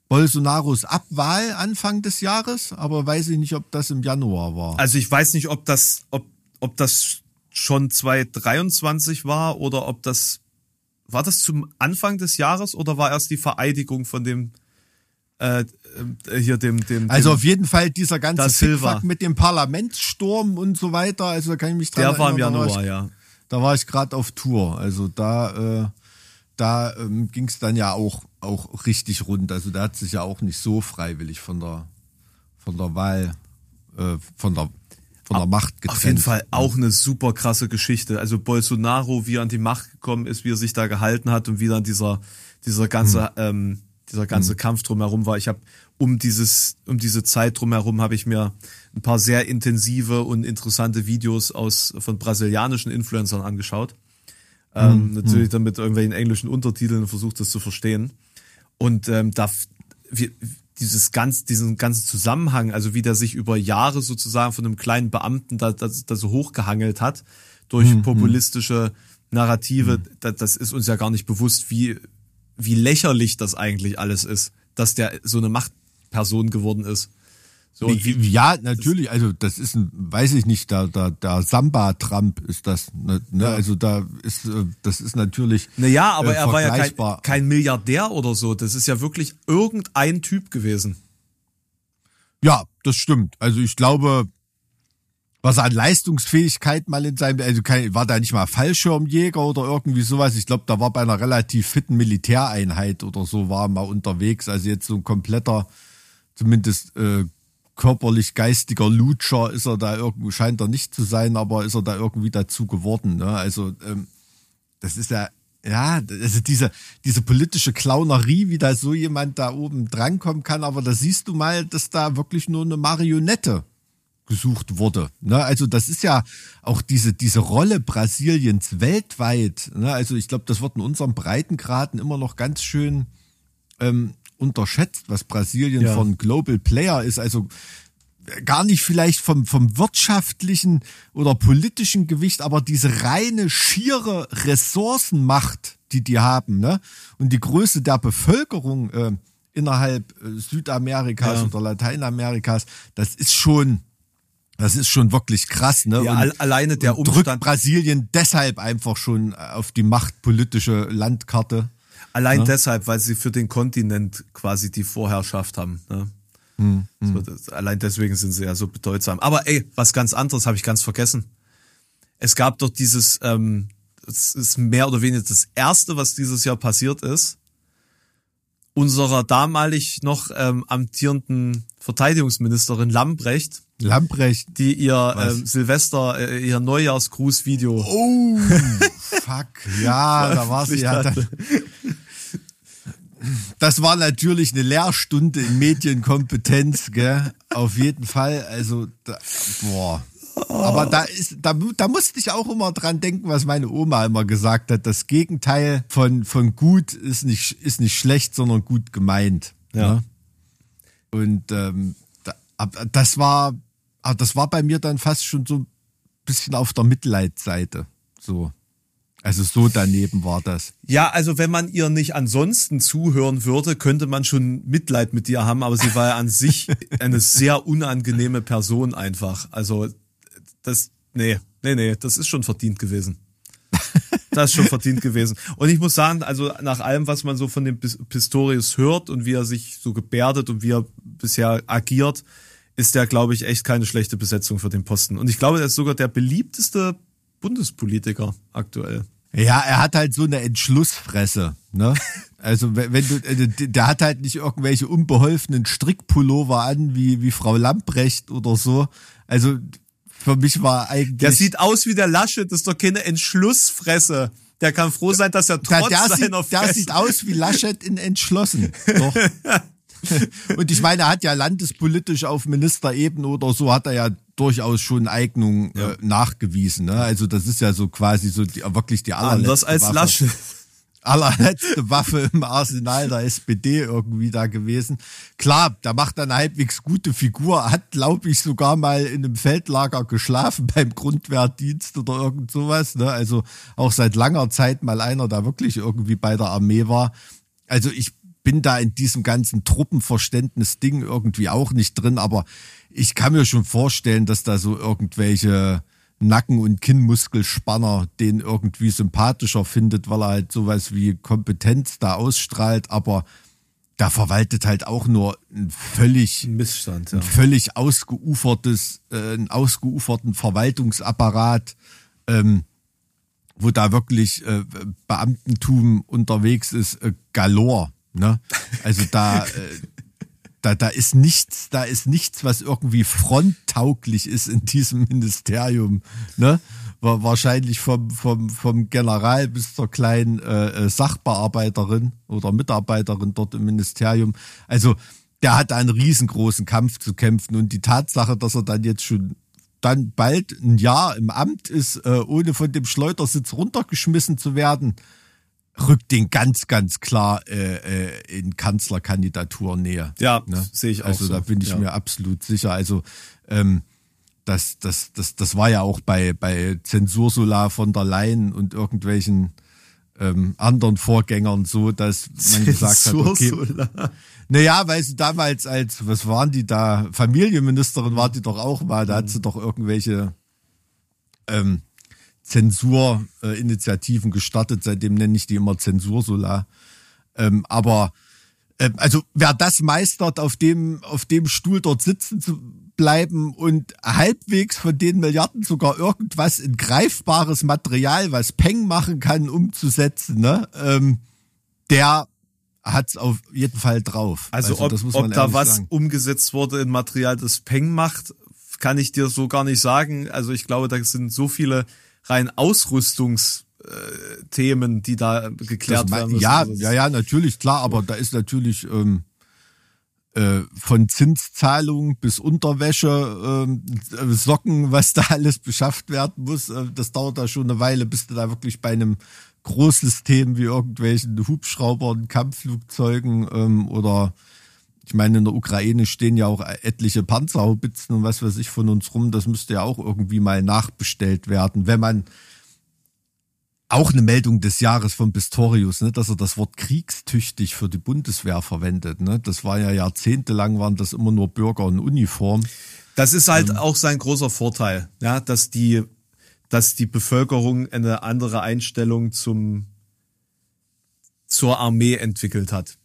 Bolsonaros Abwahl Anfang des Jahres? Aber weiß ich nicht, ob das im Januar war. Also ich weiß nicht, ob das, ob, ob das schon 2023 war oder ob das war das zum Anfang des Jahres oder war erst die Vereidigung von dem äh, äh hier dem dem also auf jeden Fall dieser ganze Fickfuck mit dem Parlamentssturm und so weiter also da kann ich mich dran der war im Januar da ich, ja da war ich gerade auf Tour also da äh, da ähm, ging es dann ja auch auch richtig rund also da hat sich ja auch nicht so freiwillig von der von der Wahl äh, von der von der Macht getrennt. Auf jeden Fall auch eine super krasse Geschichte. Also Bolsonaro, wie er an die Macht gekommen ist, wie er sich da gehalten hat und wie dann dieser, dieser ganze, ähm, dieser ganze Kampf drumherum war. Ich habe um dieses, um diese Zeit drumherum habe ich mir ein paar sehr intensive und interessante Videos aus von brasilianischen Influencern angeschaut. Ähm, natürlich dann mit irgendwelchen englischen Untertiteln versucht, das zu verstehen. Und ähm, da wie, dieses ganz, diesen ganzen Zusammenhang, also wie der sich über Jahre sozusagen von einem kleinen Beamten da, da, da so hochgehangelt hat durch populistische Narrative, da, das ist uns ja gar nicht bewusst, wie, wie lächerlich das eigentlich alles ist, dass der so eine Machtperson geworden ist. So, ja, natürlich, also das ist ein, weiß ich nicht, der, der, der Samba-Trump ist das, ne, ne? also da ist, äh, das ist natürlich. naja, aber äh, er war ja kein, kein Milliardär oder so. Das ist ja wirklich irgendein Typ gewesen. Ja, das stimmt. Also ich glaube, was er an Leistungsfähigkeit mal in seinem, also kein, war da nicht mal Fallschirmjäger oder irgendwie sowas. Ich glaube, da war bei einer relativ fitten Militäreinheit oder so war er mal unterwegs. Also jetzt so ein kompletter, zumindest äh, körperlich geistiger Lutscher ist er da irgendwie, scheint er nicht zu sein, aber ist er da irgendwie dazu geworden. Ne? Also ähm, das ist ja, ja, also diese, diese politische Clownerie, wie da so jemand da oben drankommen kann, aber da siehst du mal, dass da wirklich nur eine Marionette gesucht wurde. Ne? Also das ist ja auch diese, diese Rolle Brasiliens weltweit. Ne? Also ich glaube, das wird in unserem Breitengraden immer noch ganz schön ähm, unterschätzt, was Brasilien Ja. von Global Player ist. Also gar nicht vielleicht vom, vom wirtschaftlichen oder politischen Gewicht, aber diese reine, schiere Ressourcenmacht, die die haben, ne? Und die Größe der Bevölkerung äh, innerhalb äh, Südamerikas Ja. oder Lateinamerikas, das ist schon, das ist schon wirklich krass, ne? Ja, Und- al- alleine der und drückt Umstand- Brasilien deshalb einfach schon auf die machtpolitische Landkarte. Allein deshalb, weil sie für den Kontinent quasi die Vorherrschaft haben. Ne? Hm, So, das, allein deswegen sind sie ja so bedeutsam. Aber ey, was ganz anderes habe ich ganz vergessen. Es gab doch dieses, ähm, es ist mehr oder weniger das erste, was dieses Jahr passiert ist. Unserer damalig noch ähm, amtierenden Verteidigungsministerin Lambrecht, Lamprecht. die ihr Was? ähm, Silvester, äh, ihr Neujahrsgrußvideo Oh, fuck. Ja, da war sie ja dann. Das war natürlich eine Lehrstunde in Medienkompetenz, gell? Auf jeden Fall. Also, da, boah. Aber da ist, da, da musste ich auch immer dran denken, was meine Oma immer gesagt hat. Das Gegenteil von, von gut ist nicht, ist nicht schlecht, sondern gut gemeint. Ja. Ne? Und ähm, da, das war, aber das war bei mir dann fast schon so ein bisschen auf der Mitleidsseite. So. Also so daneben war das. Ja, also wenn man ihr nicht ansonsten zuhören würde, könnte man schon Mitleid mit ihr haben, aber sie war ja an sich eine sehr unangenehme Person einfach. Also das, nee, nee, nee, das ist schon verdient gewesen. Das ist schon verdient gewesen. Und ich muss sagen, also nach allem, was man so von dem Pis- Pistorius hört und wie er sich so gebärdet und wie er bisher agiert, ist der, glaube ich, echt keine schlechte Besetzung für den Posten. Und ich glaube, er ist sogar der beliebteste Bundespolitiker aktuell. Ja, er hat halt so eine Entschlussfresse, ne? Also wenn, wenn du, äh, der hat halt nicht irgendwelche unbeholfenen Strickpullover an, wie, wie Frau Lamprecht oder so. Also für mich war eigentlich. Der sieht aus wie der Laschet, das ist doch keine Entschlussfresse. Der kann froh sein, dass er der, trotz der, sieht, seiner der Fresse... sieht aus wie Laschet in entschlossen. Doch. Und ich meine, er hat ja landespolitisch auf Ministerebene oder so, hat er ja durchaus schon Eignung äh, nachgewiesen. Ne? Also das ist ja so quasi so die, wirklich die allerletzte Anders als Waffe. Laschet. allerletzte Waffe im Arsenal der SPD irgendwie da gewesen. Klar, der macht dann eine halbwegs gute Figur, hat, glaube ich, sogar mal in einem Feldlager geschlafen beim Grundwehrdienst oder irgend sowas. Ne? Also auch seit langer Zeit mal einer, der wirklich irgendwie bei der Armee war. Also ich bin da in diesem ganzen Truppenverständnis-Ding irgendwie auch nicht drin, aber ich kann mir schon vorstellen, dass da so irgendwelche Nacken- und Kinnmuskelspanner den irgendwie sympathischer findet, weil er halt sowas wie Kompetenz da ausstrahlt, aber da verwaltet halt auch nur ein völlig, Missstand, ja. ein völlig ausgeufertes, äh, einen ausgeuferten Verwaltungsapparat, ähm, wo da wirklich äh, Beamtentum unterwegs ist, äh, galore. Ne? Also da, äh, da, da ist nichts, da ist nichts, was irgendwie fronttauglich ist in diesem Ministerium, ne? wahrscheinlich vom, vom, vom General bis zur kleinen äh, äh, Sachbearbeiterin oder Mitarbeiterin dort im Ministerium. Also der hat einen riesengroßen Kampf zu kämpfen und die Tatsache, dass er dann jetzt schon dann bald ein Jahr im Amt ist, äh, ohne von dem Schleudersitz runtergeschmissen zu werden, rückt den ganz, ganz klar äh, äh, in Kanzlerkandidatur-Nähe. Ja, ne? sehe ich auch. Also so. da bin ich ja. mir absolut sicher. Also ähm, das, das, das, das war ja auch bei, bei Zensursula von der Leyen und irgendwelchen ähm, anderen Vorgängern so, dass man gesagt hat, okay, naja, weil sie damals als, was waren die da, Familienministerin war die doch auch mal, da hat sie doch irgendwelche ähm, Zensurinitiativen gestartet, seitdem nenne ich die immer Zensursula. Ähm, aber äh, also wer das meistert, auf dem, auf dem Stuhl dort sitzen zu bleiben und halbwegs von den Milliarden sogar irgendwas in greifbares Material, was Peng machen kann, umzusetzen, ne? Ähm, der hat's auf jeden Fall drauf. Also, ob, ob da was sagen. umgesetzt wurde in Material, das Peng macht, kann ich dir so gar nicht sagen. Also ich glaube, da sind so viele rein Ausrüstungsthemen, die da geklärt mein, werden müssen. Ja, ja, ja, natürlich, klar, aber da ist natürlich ähm, äh, von Zinszahlung bis Unterwäsche, äh, Socken, was da alles beschafft werden muss, äh, das dauert da schon eine Weile, bis du da wirklich bei einem Großsystem wie irgendwelchen Hubschraubern, Kampfflugzeugen ähm, oder ich meine, in der Ukraine stehen ja auch etliche Panzerhaubitzen und was weiß ich von uns rum. Das müsste ja auch irgendwie mal nachbestellt werden, wenn man auch eine Meldung des Jahres von Pistorius, ne, dass er das Wort kriegstüchtig für die Bundeswehr verwendet. Ne? Das war ja jahrzehntelang, waren das immer nur Bürger in Uniform. Das ist halt ähm, auch sein großer Vorteil, ja, dass die, dass die Bevölkerung eine andere Einstellung zum, zur Armee entwickelt hat.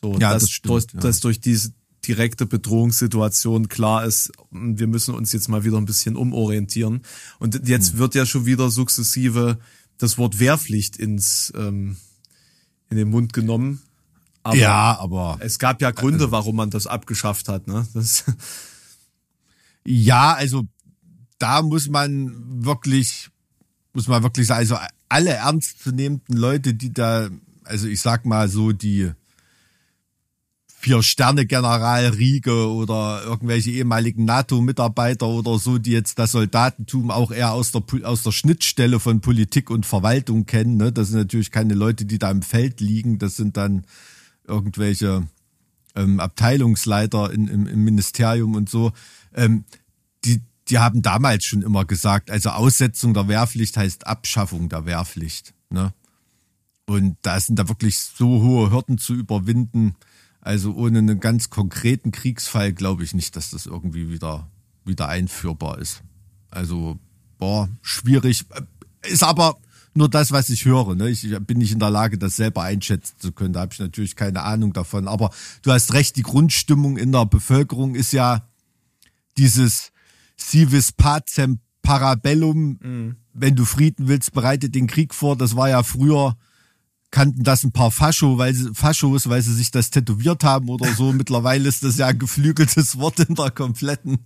So, ja, dass, das stimmt, durch, ja. dass durch diese direkte Bedrohungssituation klar ist, wir müssen uns jetzt mal wieder ein bisschen umorientieren. Und jetzt Hm. wird ja schon wieder sukzessive das Wort Wehrpflicht ins ähm, in den Mund genommen. Aber ja, aber es gab ja Gründe, warum man das abgeschafft hat. Ne? Das, ja, also da muss man wirklich, muss man wirklich sagen, also alle ernstzunehmenden Leute, die da, also ich sag mal so die Vier-Sterne-General Riege oder irgendwelche ehemaligen NATO-Mitarbeiter oder so, die jetzt das Soldatentum auch eher aus der, aus der Schnittstelle von Politik und Verwaltung kennen. Ne? Das sind natürlich keine Leute, die da im Feld liegen. Das sind dann irgendwelche ähm, Abteilungsleiter in, im, im Ministerium und so. Ähm, die, die haben damals schon immer gesagt, also Aussetzung der Wehrpflicht heißt Abschaffung der Wehrpflicht. Ne? Und da sind da wirklich so hohe Hürden zu überwinden. Also ohne einen ganz konkreten Kriegsfall glaube ich nicht, dass das irgendwie wieder, wieder einführbar ist. Also, boah, schwierig. Ist aber nur das, was ich höre. Ne? Ich bin nicht in der Lage, das selber einschätzen zu können. Da habe ich natürlich keine Ahnung davon. Aber du hast recht, die Grundstimmung in der Bevölkerung ist ja dieses Civis Pacem Parabellum. Mhm. Wenn du Frieden willst, bereite den Krieg vor. Das war ja früher kannten das ein paar Fascho, weil sie, Faschos, weil sie sich das tätowiert haben oder so. Mittlerweile ist das ja ein geflügeltes Wort in der kompletten,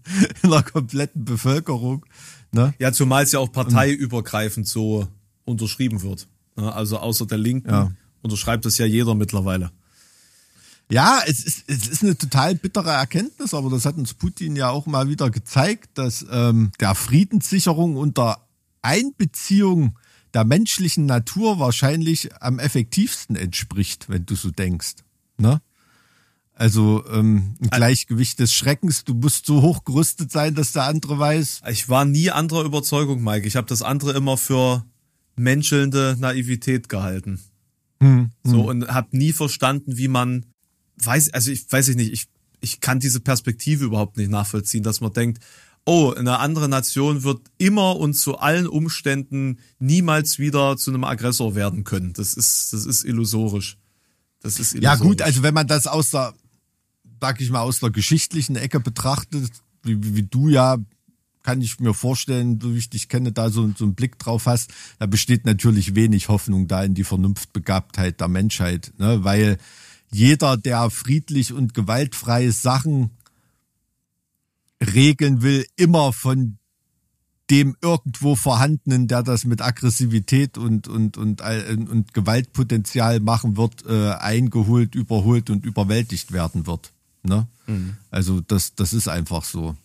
in der kompletten Bevölkerung. Ne? Ja, zumal es ja auch parteiübergreifend so unterschrieben wird. Ne? Also außer der Linken Ja. unterschreibt das ja jeder mittlerweile. Ja, es ist, es ist eine total bittere Erkenntnis, aber das hat uns Putin ja auch mal wieder gezeigt, dass ähm, der Friedenssicherung unter Einbeziehung der menschlichen Natur wahrscheinlich am effektivsten entspricht, wenn du so denkst. Ne? Also ähm, ein Gleichgewicht des Schreckens, du musst so hochgerüstet sein, dass der andere weiß. Ich war nie anderer Überzeugung, Mike. Ich habe das andere immer für menschelnde Naivität gehalten. Hm, So und habe nie verstanden, wie man weiß, also ich weiß ich nicht, ich ich kann diese Perspektive überhaupt nicht nachvollziehen, dass man denkt, oh, eine andere Nation wird immer und zu allen Umständen niemals wieder zu einem Aggressor werden können. Das ist das ist illusorisch. Das ist Ja illusorisch. gut, also wenn man das aus der, sag ich mal, aus der geschichtlichen Ecke betrachtet, wie, wie, wie du ja, kann ich mir vorstellen, so wie ich dich kenne, da so, so einen Blick drauf hast, da besteht natürlich wenig Hoffnung da in die Vernunftbegabtheit der Menschheit, ne? weil jeder, der friedlich und gewaltfreie Sachen regeln will, immer von dem irgendwo vorhandenen, der das mit Aggressivität und und und und, Gewaltpotenzial machen wird, äh, eingeholt, überholt und überwältigt werden wird. Ne? Mhm. Also das das ist einfach so.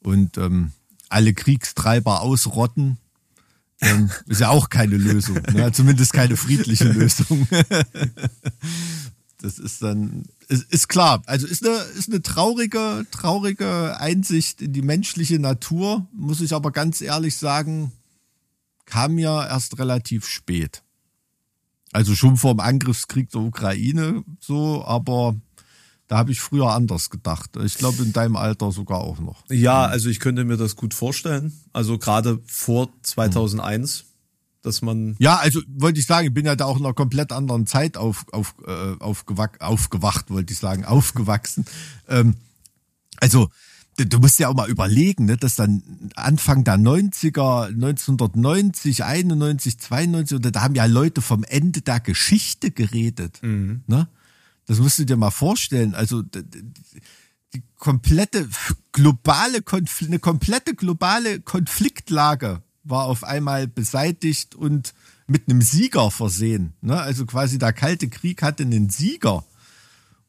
Und ähm, alle Kriegstreiber ausrotten ähm, ist ja auch keine Lösung, ne? zumindest keine friedliche Lösung. das ist dann, ist, ist klar. Also ist eine, ist eine traurige, traurige Einsicht in die menschliche Natur, muss ich aber ganz ehrlich sagen, kam mir erst relativ spät. Also schon vor dem Angriffskrieg der Ukraine so, aber da habe ich früher anders gedacht. Ich glaube, in deinem Alter sogar auch noch. Ja, also ich könnte mir das gut vorstellen. Also gerade vor 2001, dass man. Ja, also wollte ich sagen, ich bin ja da auch in einer komplett anderen Zeit auf, auf, äh, aufgewacht, aufgewacht, wollte ich sagen, aufgewachsen. Ähm, also, du musst ja auch mal überlegen, ne, dass dann Anfang der 90er, 1990, 91, 92, oder da haben ja Leute vom Ende der Geschichte geredet. Mhm. Ne? Das musst du dir mal vorstellen. Also die komplette globale Konfl eine komplette globale Konfliktlage war auf einmal beseitigt und mit einem Sieger versehen. Ne? Also quasi der Kalte Krieg hatte einen Sieger.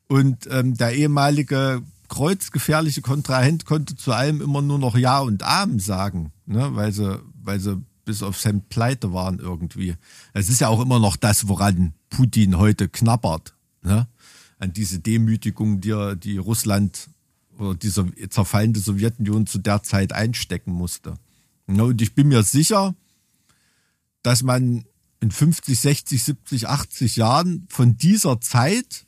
Und ähm, der ehemalige kreuzgefährliche Kontrahent konnte zu allem immer nur noch Ja und Amen sagen, ne? weil, sie, weil sie bis auf Cent pleite waren irgendwie. Es ist ja auch immer noch das, woran Putin heute knabbert. Ne? an diese Demütigung, die, die Russland oder diese zerfallende Sowjetunion zu der Zeit einstecken musste. Und ich bin mir sicher, dass man in 50, 60, 70, 80 Jahren von dieser Zeit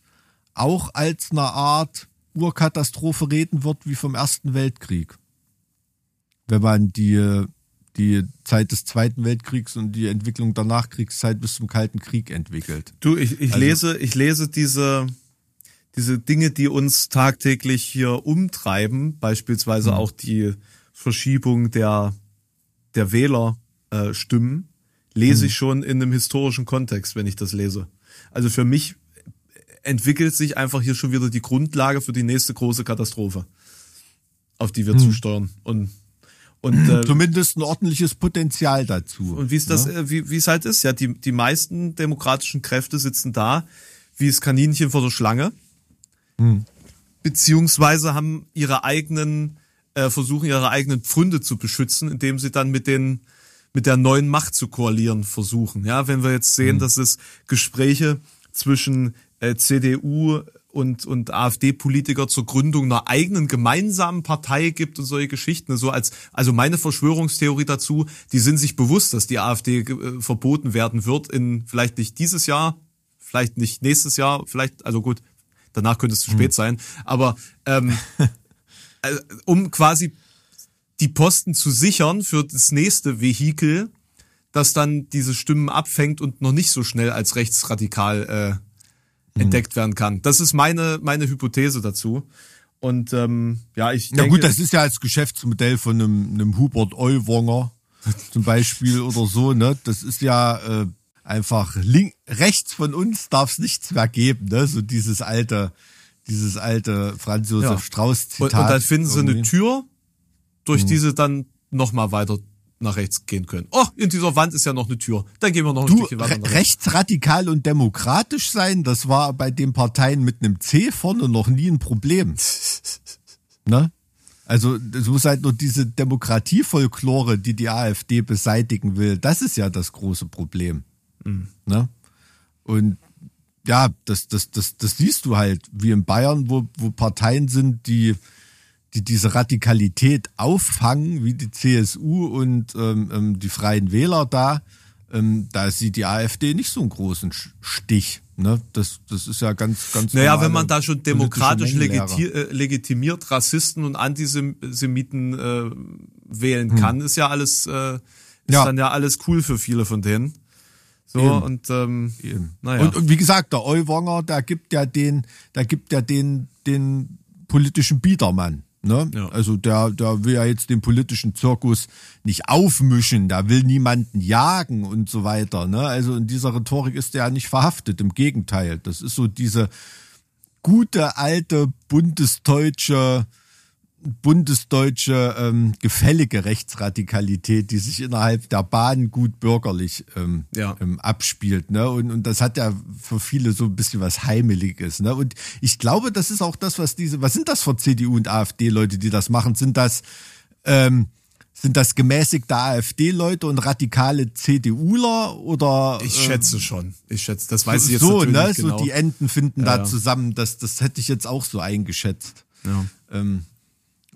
auch als eine Art Urkatastrophe reden wird wie vom Ersten Weltkrieg. Wenn man die, die Zeit des Zweiten Weltkriegs und die Entwicklung der Nachkriegszeit bis zum Kalten Krieg entwickelt. Du, ich, ich also, lese, ich lese diese, diese Dinge, die uns tagtäglich hier umtreiben, beispielsweise mhm. auch die Verschiebung der, der Wählerstimmen, äh, lese mhm. ich schon in einem historischen Kontext, wenn ich das lese. Also für mich entwickelt sich einfach hier schon wieder die Grundlage für die nächste große Katastrophe, auf die wir mhm. zusteuern. Und und äh, zumindest ein ordentliches Potenzial dazu. Und wie es das, ja? Ne? Äh, wie wie es halt ist, ja, die die meisten demokratischen Kräfte sitzen da wie das Kaninchen vor der Schlange hm. Beziehungsweise haben ihre eigenen, äh, versuchen ihre eigenen Pfründe zu beschützen, indem sie dann mit den, mit der neuen Macht zu koalieren versuchen. Ja, wenn wir jetzt sehen, hm. dass es Gespräche zwischen äh, CDU und, und AfD-Politiker zur Gründung einer eigenen gemeinsamen Partei gibt und solche Geschichten. So als, also meine Verschwörungstheorie dazu, die sind sich bewusst, dass die AfD äh, verboten werden wird in vielleicht nicht dieses Jahr, vielleicht nicht nächstes Jahr, vielleicht, also gut, Danach könnte es zu spät hm. sein. Aber ähm, äh, um quasi die Posten zu sichern für das nächste Vehikel, das dann diese Stimmen abfängt und noch nicht so schnell als rechtsradikal äh, hm. entdeckt werden kann. Das ist meine, meine Hypothese dazu. Und ähm, ja, ich denke, Ja gut, das ist ja als Geschäftsmodell von einem, einem Hubert Euwanger zum Beispiel oder so, ne? Das ist ja äh, einfach link, rechts von uns darf es nichts mehr geben, ne? So dieses alte, dieses alte Franz Josef ja. Strauß Zitat. Und, und, dann finden sie eine Tür, durch mhm. die sie dann noch mal weiter nach rechts gehen können. Oh, in dieser Wand ist ja noch eine Tür. Dann gehen wir noch ein du, Stückchen weiter. Re rechtsradikal und demokratisch sein, das war bei den Parteien mit einem C vorne noch nie ein Problem. ne? Also es muss halt nur diese Demokratiefolklore, die die AfD beseitigen will, das ist ja das große Problem. Mhm. Ne? Und ja, das, das, das, das siehst du halt, wie in Bayern, wo, wo Parteien sind, die, die diese Radikalität auffangen, wie die CSU und ähm, ähm, die Freien Wähler da. Ähm, da sieht die AfD nicht so einen großen Stich. Ne? Das, das ist ja ganz, ganz. Naja, wenn man da schon demokratisch legiti äh, legitimiert Rassisten und Antisemiten äh, wählen hm. kann, hm. ist ja alles, äh, ist ja. dann ja alles cool für viele von denen. So Eben. und ähm, Eben. Naja. Und, und wie gesagt, der Euwanger, der gibt ja den, der gibt ja den, den politischen Biedermann. Ne? Ja. Also der, der will ja jetzt den politischen Zirkus nicht aufmischen, der will niemanden jagen und so weiter. Ne? Also in dieser Rhetorik ist er ja nicht verhaftet, im Gegenteil. Das ist so diese gute alte bundesdeutsche bundesdeutsche ähm, gefällige Rechtsradikalität, die sich innerhalb der Bahn gut bürgerlich ähm, Ja. ähm, abspielt. Ne? Und, und das hat ja für viele so ein bisschen was Heimeliges. Ne? Und ich glaube, das ist auch das, was diese, was sind das für CDU und AfD-Leute, die das machen? Sind das ähm, sind das gemäßigte AfD-Leute und radikale CDUler oder Ich ähm, schätze schon. Ich schätze, das weiß ich jetzt so, ne? nicht genau. So die Enden finden Ja, da zusammen. Das, das hätte ich jetzt auch so eingeschätzt. ja. Ähm,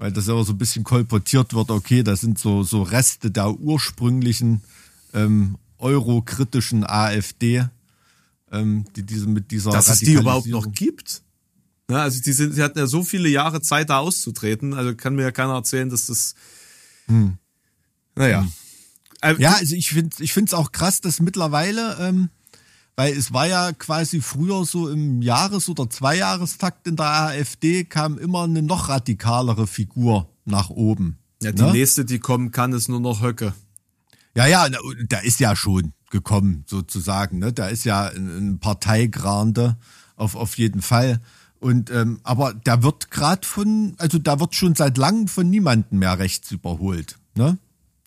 weil das ja auch so ein bisschen kolportiert wird, okay, das sind so, so Reste der ursprünglichen ähm, eurokritischen AfD, ähm, die diese mit dieser Dass es die überhaupt noch gibt. Ja, also die, sind, die hatten ja so viele Jahre Zeit, da auszutreten. Also kann mir ja keiner erzählen, dass das. Naja. Äh, Hm. Ja, also ich finde ich finde es auch krass, dass mittlerweile, ähm, weil es war ja quasi früher so im Jahres- oder Zweijahrestakt in der AfD kam immer eine noch radikalere Figur nach oben. ja, die ne? nächste, die kommen kann, ist nur noch Höcke. Ja, ja, da ist ja schon gekommen, sozusagen. Ne? Da ist ja ein, ein Parteigrande auf, auf jeden Fall. Und ähm, aber der wird gerade von, also da wird schon seit langem von niemandem mehr rechts überholt. Ne?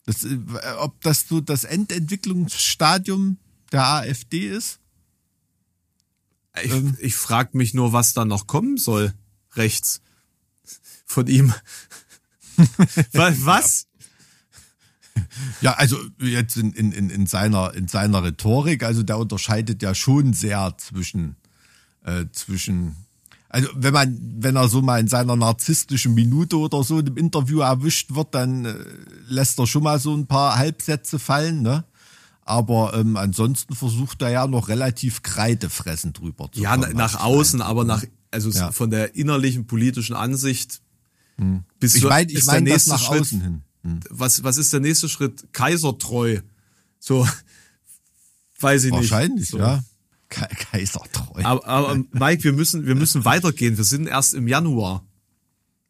Das, äh, ob das so das Endentwicklungsstadium der AfD ist? Ich, Ähm. ich frage mich nur, was da noch kommen soll. Rechts. Von ihm. Wa- was? Ja, also jetzt in, in, in, in, seiner, in seiner Rhetorik, also der unterscheidet ja schon sehr zwischen, äh, zwischen, also wenn man, wenn er so mal in seiner narzisstischen Minute oder so in einem Interview erwischt wird, dann äh, lässt er schon mal so ein paar Halbsätze fallen, ne? Aber ähm, ansonsten versucht er ja noch relativ kreidefressend drüber zu Ja, kommen. na- nach außen, aber nach, also Ja. von der innerlichen politischen Ansicht. Bis Ich meine ich der mein das nächste nach Schritt- außen hin. Was, was ist der nächste Schritt? Kaisertreu. So, weiß ich Wahrscheinlich, nicht. So. ja. Ke Kaisertreu. Aber, aber Mike, wir müssen, wir müssen weitergehen. Wir sind erst im Januar.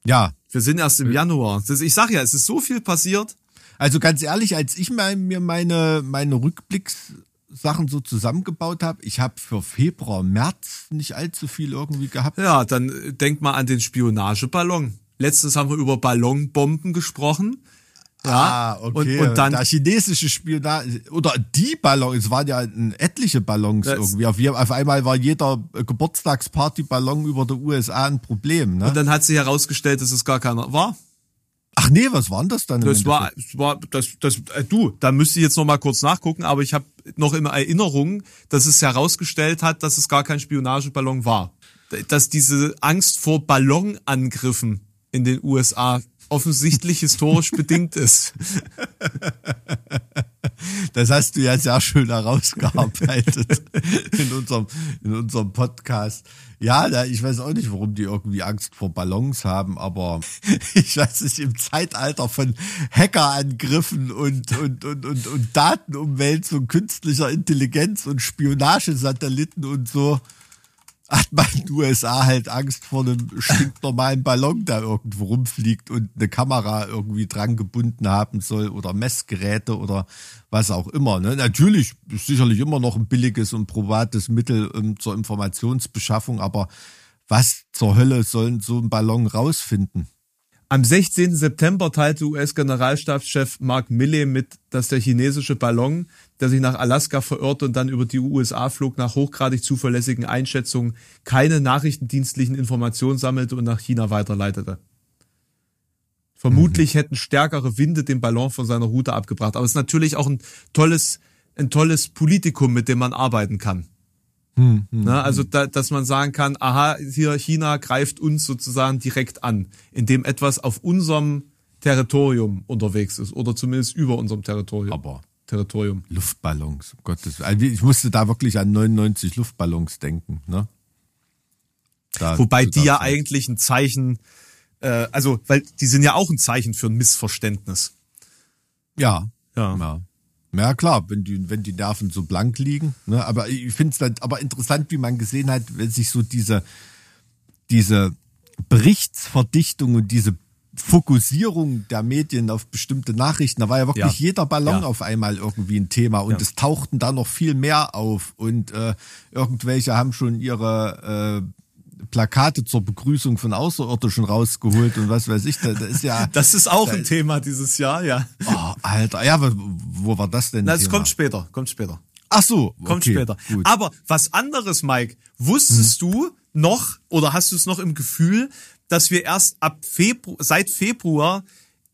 ja, Wir sind erst im Januar. Ich sag ja, es ist so viel passiert. Also ganz ehrlich, als ich mir meine, meine Rückblickssachen so zusammengebaut habe, ich habe für Februar, März nicht allzu viel irgendwie gehabt. Ja, dann äh, denk mal an den Spionageballon. Letztens haben wir über Ballonbomben gesprochen. Ja, Ah, okay. Und, und dann, der chinesische Spionage oder die Ballons, es waren ja etliche Ballons irgendwie. Auf, auf einmal war jeder Geburtstagsparty-Ballon über der USA ein Problem. Ne? und dann hat sich herausgestellt, dass es gar keiner war. Ach nee, was waren das dann? Das war, es war das, das, äh, du, da müsste ich jetzt noch mal kurz nachgucken, aber ich habe noch in Erinnerung, dass es herausgestellt hat, dass es gar kein Spionageballon war. Dass diese Angst vor Ballonangriffen in den USA offensichtlich historisch bedingt ist. Das hast du ja sehr schön herausgearbeitet in unserem, in unserem Podcast. Ja, da, ich weiß auch nicht, warum die irgendwie Angst vor Ballons haben, aber ich weiß nicht, im Zeitalter von Hackerangriffen und, und, und, und, und Datenumwälzung, künstlicher Intelligenz und Spionagesatelliten und so, hat man in den USA halt Angst vor einem stinknormalen Ballon, der irgendwo rumfliegt und eine Kamera irgendwie dran gebunden haben soll oder Messgeräte oder was auch immer. Ne? Natürlich ist sicherlich immer noch ein billiges und probates Mittel ähm, zur Informationsbeschaffung, aber was zur Hölle sollen so ein Ballon rausfinden? Am 16. September teilte US-Generalstabschef Mark Milley mit, dass der chinesische Ballon, der sich nach Alaska verirrte und dann über die USA flog, nach hochgradig zuverlässigen Einschätzungen keine nachrichtendienstlichen Informationen sammelte und nach China weiterleitete. Vermutlich hätten stärkere Winde den Ballon von seiner Route abgebracht. Aber es ist natürlich auch ein tolles, ein tolles Politikum, mit dem man arbeiten kann. Na, also, da, dass man sagen kann, aha, hier China greift uns sozusagen direkt an, indem etwas auf unserem Territorium unterwegs ist oder zumindest über unserem Territorium. Aber Territorium. Luftballons, um Gottes Willen. Also ich musste da wirklich an 99 Luftballons denken. Ne? Da, Wobei die ja eigentlich ein Zeichen, äh, also, weil die sind ja auch ein Zeichen für ein Missverständnis. Ja. Ja. Ja. Ja, klar, wenn die, wenn die Nerven so blank liegen. Ne? Aber ich finde es dann aber interessant, wie man gesehen hat, wenn sich so diese, diese Berichtsverdichtung und diese Fokussierung der Medien auf bestimmte Nachrichten, da war ja wirklich Ja. jeder Ballon Ja. auf einmal irgendwie ein Thema und Ja. es tauchten da noch viel mehr auf und äh, irgendwelche haben schon ihre äh, Plakate zur Begrüßung von Außerirdischen rausgeholt und was weiß ich. Da, da ist ja. Das ist auch ein Thema dieses Jahr, ja. Oh, Alter, ja, wo, wo war das denn? Na, es Thema? kommt später, kommt später. Ach so, Kommt okay, später. Gut. Aber was anderes, Mike, wusstest Mhm. du noch oder hast du es noch im Gefühl, dass wir erst ab Februar, seit Februar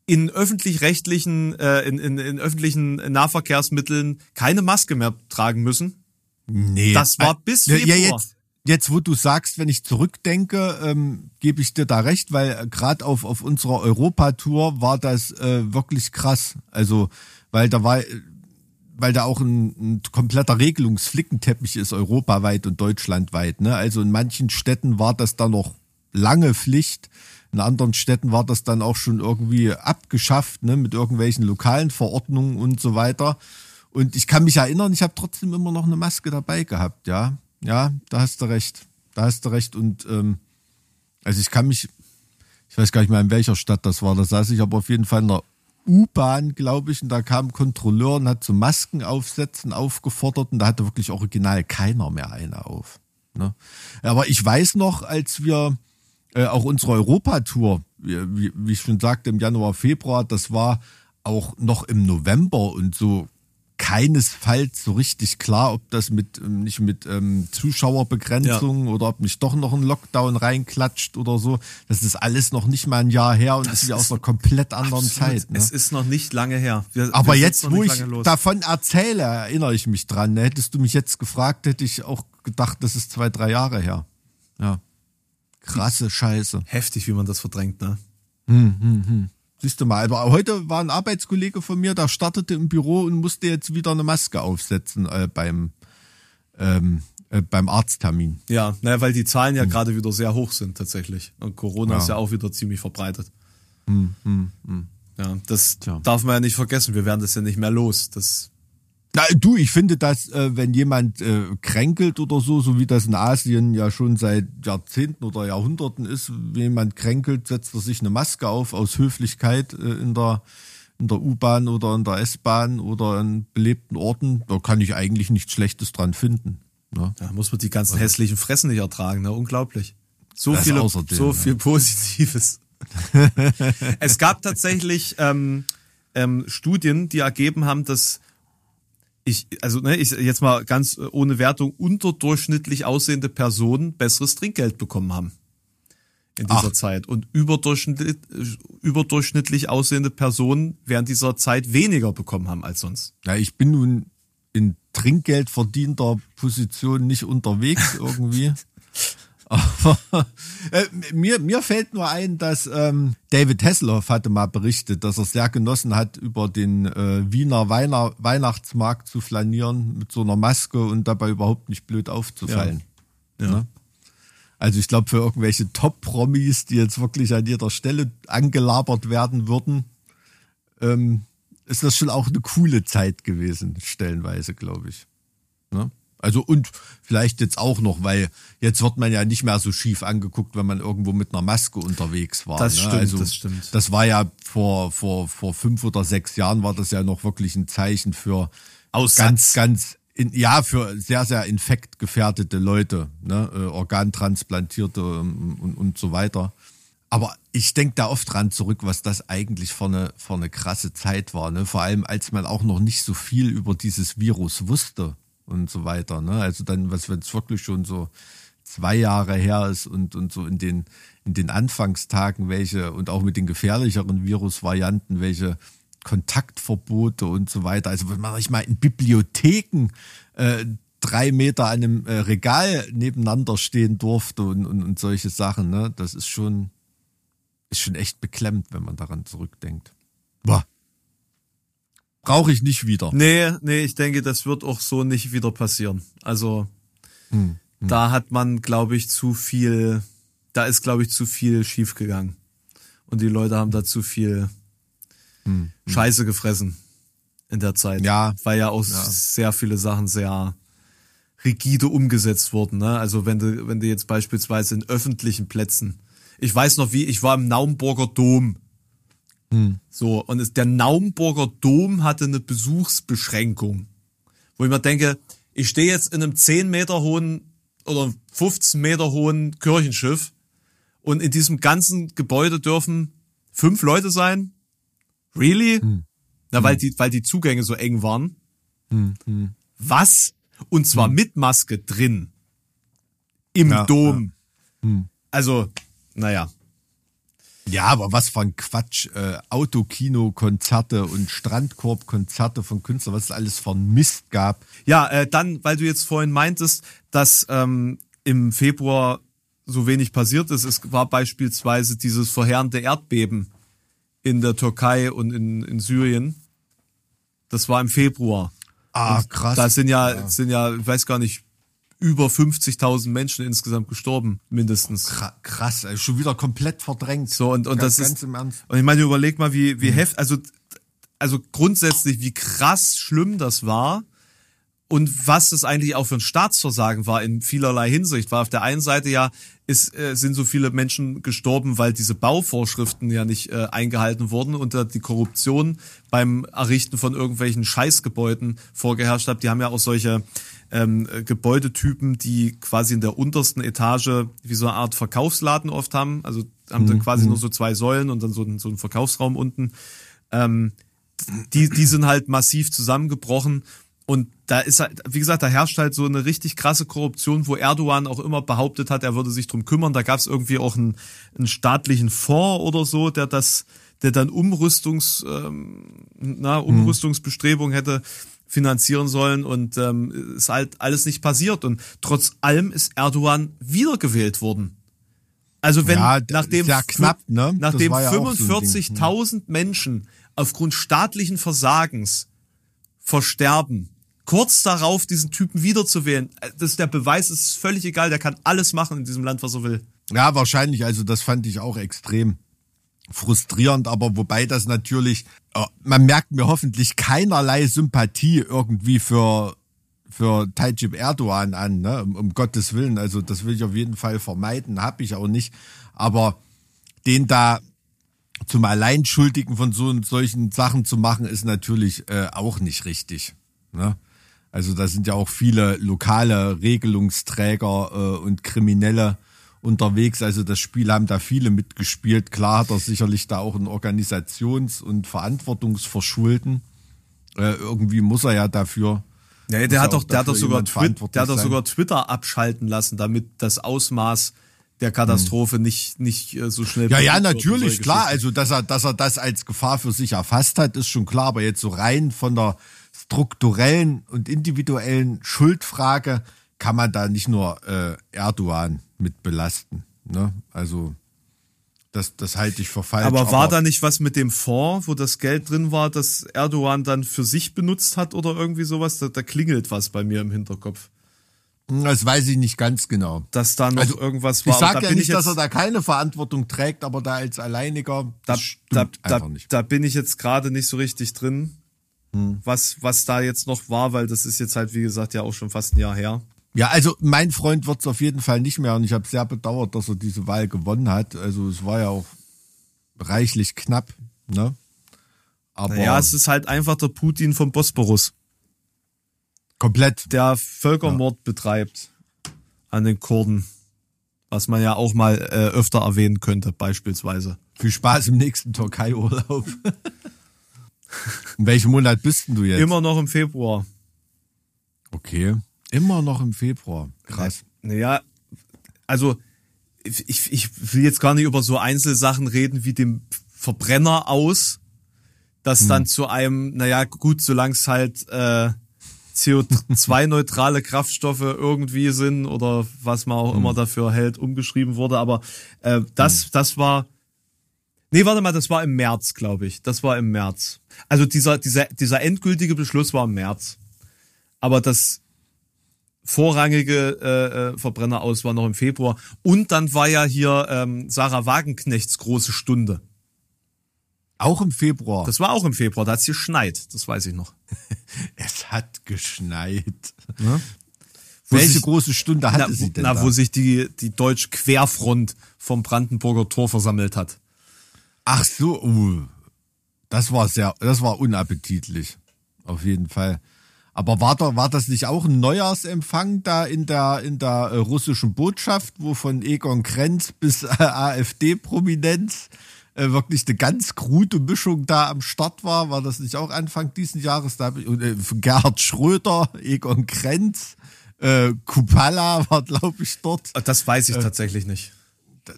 in öffentlich-rechtlichen, äh, in, in, in öffentlichen Nahverkehrsmitteln keine Maske mehr tragen müssen? Nee. Das war Äh, bis Februar. Ja, jetzt, jetzt, wo du sagst, wenn ich zurückdenke, ähm, gebe ich dir da recht, weil gerade auf, auf unserer Europatour war das äh, wirklich krass. Also, weil da war, weil da auch ein, ein kompletter Regelungsflickenteppich ist, europaweit und deutschlandweit. Ne? Also in manchen Städten war das dann noch lange Pflicht. In anderen Städten war das dann auch schon irgendwie abgeschafft, ne, mit irgendwelchen lokalen Verordnungen und so weiter. Und ich kann mich erinnern, ich habe trotzdem immer noch eine Maske dabei gehabt, ja. Ja, da hast du recht. Da hast du recht. Und ähm, also ich kann mich, ich weiß gar nicht mehr, in welcher Stadt das war. Da saß ich aber auf jeden Fall in der U-Bahn, glaube ich, und da kam ein Kontrolleur und hat zum Masken aufsetzen aufgefordert und da hatte wirklich original keiner mehr eine auf. Ne? Aber ich weiß noch, als wir äh, auch unsere Europatour, wie, wie, ich schon sagte, im Januar, Februar, das war auch noch im November und so keinesfalls so richtig klar, ob das mit ähm, nicht mit ähm, Zuschauerbegrenzung oder ob nicht doch noch ein Lockdown reinklatscht oder so. Das ist alles noch nicht mal ein Jahr her und das ist ja aus einer komplett anderen Zeit. Ne? Es ist noch nicht lange her. Wir, Aber wir jetzt, wo ich los. davon erzähle, erinnere ich mich dran. Ne? Hättest du mich jetzt gefragt, hätte ich auch gedacht, das ist zwei, drei Jahre her. Ja. Krasse Scheiße. Heftig, wie man das verdrängt, ne? Siehst du mal, aber heute war ein Arbeitskollege von mir, der startete im Büro und musste jetzt wieder eine Maske aufsetzen äh, beim, ähm, äh, beim Arzttermin. Ja, naja, weil die Zahlen ja gerade wieder sehr hoch sind tatsächlich. Und Corona Ja. ist ja auch wieder ziemlich verbreitet. Ja, das Tja. darf man ja nicht vergessen. Wir werden das ja nicht mehr los. Das, Na, du, ich finde, dass äh, wenn jemand äh, kränkelt oder so, so wie das in Asien ja schon seit Jahrzehnten oder Jahrhunderten ist, wenn jemand kränkelt, setzt er sich eine Maske auf aus Höflichkeit äh, in der in der U-Bahn oder in der S-Bahn oder in belebten Orten. Da kann ich eigentlich nichts Schlechtes dran finden. Ne? da muss man die ganzen hässlichen Fressen nicht ertragen. Ne? Unglaublich. So Das viele, außerdem, so ja. viel Positives. es gab tatsächlich ähm, ähm, Studien, die ergeben haben, dass ich, also ne, ich jetzt mal ganz äh, ohne Wertung, unterdurchschnittlich aussehende Personen besseres Trinkgeld bekommen haben in dieser Ach. Zeit. Und überdurchschnittlich, äh, überdurchschnittlich aussehende Personen während dieser Zeit weniger bekommen haben als sonst. Ja, ich bin nun in Trinkgeld verdienter Position nicht unterwegs irgendwie. Aber äh, mir, mir fällt nur ein, dass ähm, David Hasselhoff hatte mal berichtet, dass er sehr genossen hat, über den äh, Wiener Weihnacht Weihnachtsmarkt zu flanieren mit so einer Maske und dabei überhaupt nicht blöd aufzufallen. Ja. Ne? Also ich glaube, für irgendwelche Top-Promis, die jetzt wirklich an jeder Stelle angelabert werden würden, ähm, ist das schon auch eine coole Zeit gewesen, stellenweise, glaube ich. Ne? Also und vielleicht jetzt auch noch, weil jetzt wird man ja nicht mehr so schief angeguckt, wenn man irgendwo mit einer Maske unterwegs war. Das ne? stimmt, also, das stimmt. Das war ja vor, vor, vor fünf oder sechs Jahren war das ja noch wirklich ein Zeichen für Aussatz. ganz, ganz, in, ja, für sehr, sehr infektgefährdete Leute, ne? äh, Organtransplantierte ähm, und, und so weiter. Aber ich denke da oft dran zurück, was das eigentlich für eine, für eine krasse Zeit war. Ne? Vor allem, als man auch noch nicht so viel über dieses Virus wusste und so weiter. Ne? Also dann, was wenn es wirklich schon so zwei Jahre her ist und, und so in den, in den Anfangstagen welche und auch mit den gefährlicheren Virusvarianten, welche Kontaktverbote und so weiter. Also wenn man mal in Bibliotheken äh, drei Meter an einem äh, Regal nebeneinander stehen durfte und, und, und solche Sachen, ne? das ist schon, ist schon echt beklemmt, wenn man daran zurückdenkt. Boah. Brauche ich nicht wieder. Nee, nee, ich denke, das wird auch so nicht wieder passieren. Also Hm, da hat man, glaube ich, zu viel, da ist, glaube ich, zu viel schiefgegangen. Und die Leute haben da zu viel Scheiße gefressen in der Zeit. Hm, Ja. Weil ja auch Ja. sehr viele Sachen sehr rigide umgesetzt wurden. Ne? Also wenn du, wenn du jetzt beispielsweise in öffentlichen Plätzen, ich weiß noch wie, ich war im Naumburger Dom. Hm. So, und es, der Naumburger Dom hatte eine Besuchsbeschränkung. Wo ich mir denke, ich stehe jetzt in einem 10 Meter hohen oder 15 Meter hohen Kirchenschiff. Und in diesem ganzen Gebäude dürfen fünf Leute sein. Really? Na, weil die, weil die Zugänge so eng waren. Was? Und zwar mit Maske drin. Im Ja, Dom. Also, naja. Ja, aber was für ein Quatsch. Äh, Autokino, Konzerte und Strandkorb-Konzerte von Künstlern, was es alles ein Mist gab. Ja, äh, dann, weil du jetzt vorhin meintest, dass ähm, im Februar so wenig passiert ist. Es war beispielsweise dieses verheerende Erdbeben in der Türkei und in, in Syrien. Das war im Februar. Ah, krass. Da sind ja, sind ja, ich weiß gar nicht, über 50.000 Menschen insgesamt gestorben, mindestens. Kra- krass, ey, schon wieder komplett verdrängt. So, und, und ganz, das ist, ganz im Ernst. und ich meine, überleg mal, wie, wie heft, also, also grundsätzlich, wie krass schlimm das war und was das eigentlich auch für ein Staatsversagen war in vielerlei Hinsicht. War auf der einen Seite ja, ist, äh, sind so viele Menschen gestorben, weil diese Bauvorschriften ja nicht äh, eingehalten wurden und da die Korruption beim Errichten von irgendwelchen Scheißgebäuden vorgeherrscht hat. Die haben ja auch solche ähm, äh, Gebäudetypen, die quasi in der untersten Etage wie so eine Art Verkaufsladen oft haben. Also haben dann quasi nur so zwei Säulen und dann so ein, so ein Verkaufsraum unten. Ähm, die, die sind halt massiv zusammengebrochen. Und da ist halt, wie gesagt, da herrscht halt so eine richtig krasse Korruption, wo Erdogan auch immer behauptet hat, er würde sich drum kümmern. Da gab es irgendwie auch einen, einen staatlichen Fonds oder so, der das, der dann Umrüstungs, ähm, na, Umrüstungsbestrebungen hätte finanzieren sollen und ähm, ist halt alles nicht passiert. Und trotz allem ist Erdogan wiedergewählt worden. Also wenn Ja, nachdem, ja knapp, ne? Nachdem ja auch so ein Ding. 45.000 Menschen aufgrund staatlichen Versagens versterben, kurz darauf diesen Typen wiederzuwählen, äh, das ist der Beweis, es ist völlig egal, der kann alles machen in diesem Land, was er will. Ja, wahrscheinlich. Also das fand ich auch extrem frustrierend, aber wobei das natürlich, äh, man merkt mir hoffentlich keinerlei Sympathie irgendwie für für Tayyip Erdogan an, ne? um, um Gottes Willen. Also das will ich auf jeden Fall vermeiden, habe ich auch nicht. Aber den da zum Alleinschuldigen von so solchen Sachen zu machen, ist natürlich äh, auch nicht richtig. Ne? Also da sind ja auch viele lokale Regelungsträger äh, und Kriminelle unterwegs. Also das Spiel haben da viele mitgespielt. Klar hat er sicherlich da auch ein Organisations- und Verantwortungsverschulden. Äh, irgendwie muss er ja dafür. Ja, der hat doch, der hat doch sogar der hat doch sogar Twitter abschalten lassen, damit das Ausmaß der Katastrophe nicht, nicht äh, so schnell Ja, ja, natürlich, klar. Also, dass er, dass er das als Gefahr für sich erfasst hat, ist schon klar. Aber jetzt so rein von der strukturellen und individuellen Schuldfrage kann man da nicht nur äh, Erdogan mit belasten. Ne? Also, das, das halte ich für falsch. Aber war da nicht was mit dem Fonds, wo das Geld drin war, das Erdogan dann für sich benutzt hat oder irgendwie sowas? Da, da klingelt was bei mir im Hinterkopf. Das weiß ich nicht ganz genau. Dass da noch Also, irgendwas war. Ich sage ja nicht, ich dass jetzt- er da keine Verantwortung trägt, aber da als Alleiniger, da, da, da, einfach nicht. da bin ich jetzt gerade nicht so richtig drin, was, was da jetzt noch war, weil das ist jetzt halt, wie gesagt, ja auch schon fast ein Jahr her. Ja, also mein Freund wird's auf jeden Fall nicht mehr und ich habe sehr bedauert, dass er diese Wahl gewonnen hat. Also es war ja auch reichlich knapp, ne? Aber Naja, es ist halt einfach der Putin vom Bosporus, komplett. der Völkermord betreibt an den Kurden. Was man ja auch mal äh, öfter erwähnen könnte, beispielsweise. Viel Spaß im nächsten Türkei-Urlaub. In welchem Monat bist denn du jetzt? Immer noch im Februar. Okay. Immer noch im Februar. Krass. Naja, also ich, ich will jetzt gar nicht über so Einzelsachen reden wie dem Verbrenner aus, das dann zu einem, naja, gut, solange es halt äh, CO2-neutrale Kraftstoffe irgendwie sind oder was man auch immer dafür hält, umgeschrieben wurde. Aber äh, das, das war. Nee, warte mal, das war im März, glaube ich. Das war im März. Also dieser, dieser, dieser endgültige Beschluss war im März. Aber das vorrangige äh, äh, Verbrenner aus war noch im Februar. Und dann war ja hier ähm, Sarah Wagenknechts große Stunde. Auch im Februar. Das war auch im Februar, da hat's geschneit, das weiß ich noch. es hat geschneit. Wo Welche sich- große Stunde hatte na, sie denn na, da? wo sich die, die deutsche Querfront vom Brandenburger Tor versammelt hat. Ach so, uh, das war sehr, das war unappetitlich. Auf jeden Fall. Aber war, da, war das nicht auch ein Neujahrsempfang da in der, in der äh, russischen Botschaft, wo von Egon Krenz bis äh, AfD-Prominenz äh, wirklich eine ganz krude Mischung da am Start war? War das nicht auch Anfang diesen Jahres? Da ich, und, äh, Gerhard Schröder, Egon Krenz, äh, Kupala war, glaube ich, dort. Das weiß ich tatsächlich nicht.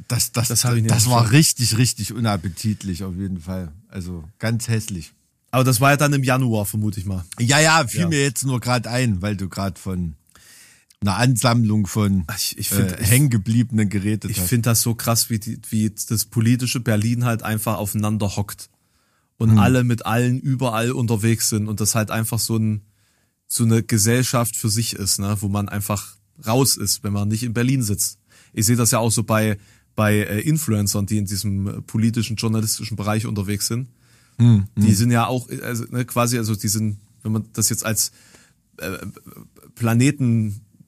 Das, das, Das das, das war richtig, richtig unappetitlich auf jeden Fall. Also ganz hässlich. Aber das war ja dann im Januar, vermute ich mal. Ja, ja, fiel Ja. mir jetzt nur gerade ein, weil du gerade von einer Ansammlung von ich- ich find- äh, hängengebliebenen geredet Ich finde das so krass, wie, die, wie das politische Berlin halt einfach aufeinander hockt. Und alle mit allen überall unterwegs sind und das halt einfach so, ein, so eine Gesellschaft für sich ist, ne? wo man einfach raus ist, wenn man nicht in Berlin sitzt. Ich sehe das ja auch so bei, bei äh, Influencern, die in diesem äh, politischen, journalistischen Bereich unterwegs sind. Die sind ja auch äh, also, ne, quasi, also die sind, wenn man das jetzt als äh,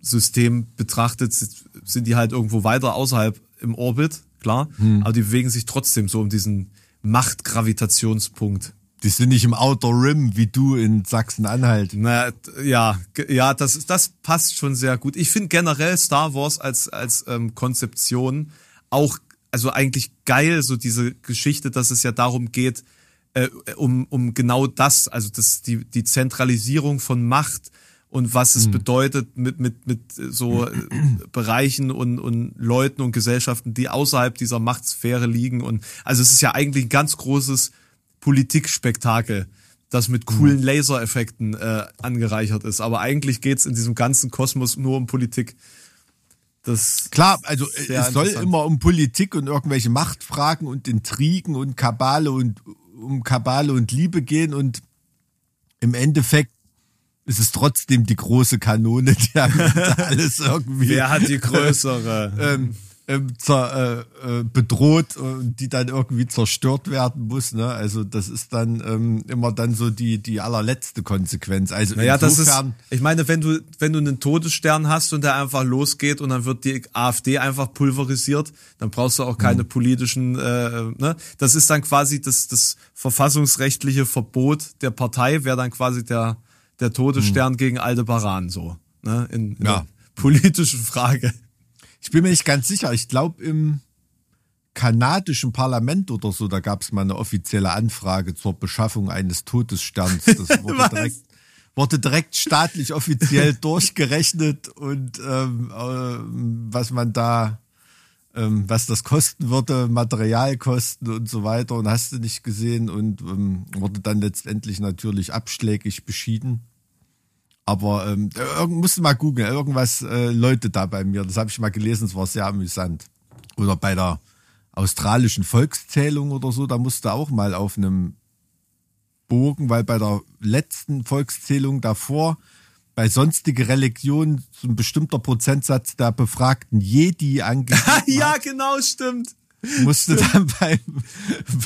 Planetensystem betrachtet, sind die halt irgendwo weiter außerhalb im Orbit, klar, aber die bewegen sich trotzdem so um diesen Machtgravitationspunkt. Die sind nicht im Outer Rim wie du in Sachsen-Anhalt. Na, ja, ja, das, das passt schon sehr gut. Ich finde generell Star Wars als, als ähm, Konzeption auch, also eigentlich geil, so diese Geschichte, dass es ja darum geht, äh, um, um genau das, also das, die, die Zentralisierung von Macht und was es bedeutet mit, mit, mit so äh, Bereichen und, und Leuten und Gesellschaften, die außerhalb dieser Machtsphäre liegen. Und also es ist ja eigentlich ein ganz großes Politikspektakel, das mit coolen Lasereffekten äh, angereichert ist. Aber eigentlich geht's in diesem ganzen Kosmos nur um Politik. Das Klar, also äh, es soll immer um Politik und irgendwelche Machtfragen und Intrigen und Kabale und um Kabale und Liebe gehen und im Endeffekt ist es trotzdem die große Kanone, die alles irgendwie wer hat die größere? ähm, ähm, zer, äh, äh, bedroht und die dann irgendwie zerstört werden muss. Ne? Also das ist dann ähm, immer dann so die die allerletzte Konsequenz. Also Naja, das ist, insofern, ich meine, wenn du, wenn du einen Todesstern hast und der einfach losgeht und dann wird die AfD einfach pulverisiert, dann brauchst du auch keine Mhm. politischen, äh, ne? Das ist dann quasi das, das verfassungsrechtliche Verbot der Partei, wäre dann quasi der, der Todesstern gegen Aldebaran, so, ne? In, in. Ja. politischen Frage. ich bin mir nicht ganz sicher. Ich glaube im kanadischen Parlament oder so, da gab es mal eine offizielle Anfrage zur Beschaffung eines Todessterns. Das wurde direkt wurde direkt staatlich offiziell durchgerechnet und ähm, äh, was man da ähm, was das kosten würde, Materialkosten und so weiter. Und hast du nicht gesehen. Und ähm, wurde dann letztendlich natürlich abschlägig beschieden. Aber ähm, musst mal googeln, irgendwas äh, Leute da bei mir, das habe ich mal gelesen, es war sehr amüsant. Oder bei der australischen Volkszählung oder so, da musste auch mal auf einem Bogen, weil bei der letzten Volkszählung davor bei sonstige Religionen so ein bestimmter Prozentsatz der Befragten Jedi angegeben ja, genau, stimmt. musste dann beim,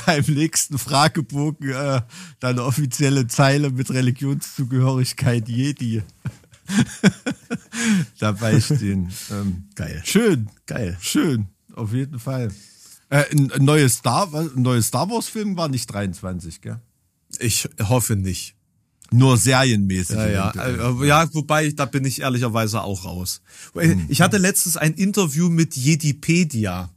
beim nächsten Fragebogen äh, dann eine offizielle Zeile mit Religionszugehörigkeit Jedi dabei stehen. Ähm, Geil. Schön, Geil. schön, auf jeden Fall. Äh, ein, ein neues Star, ein neues Star Wars Film war nicht 23, gell? Ich hoffe nicht. Nur serienmäßig. Ja, ja, äh, ja, wobei, da bin ich ehrlicherweise auch raus. Hm. Ich hatte letztens ein Interview mit Jedipedia,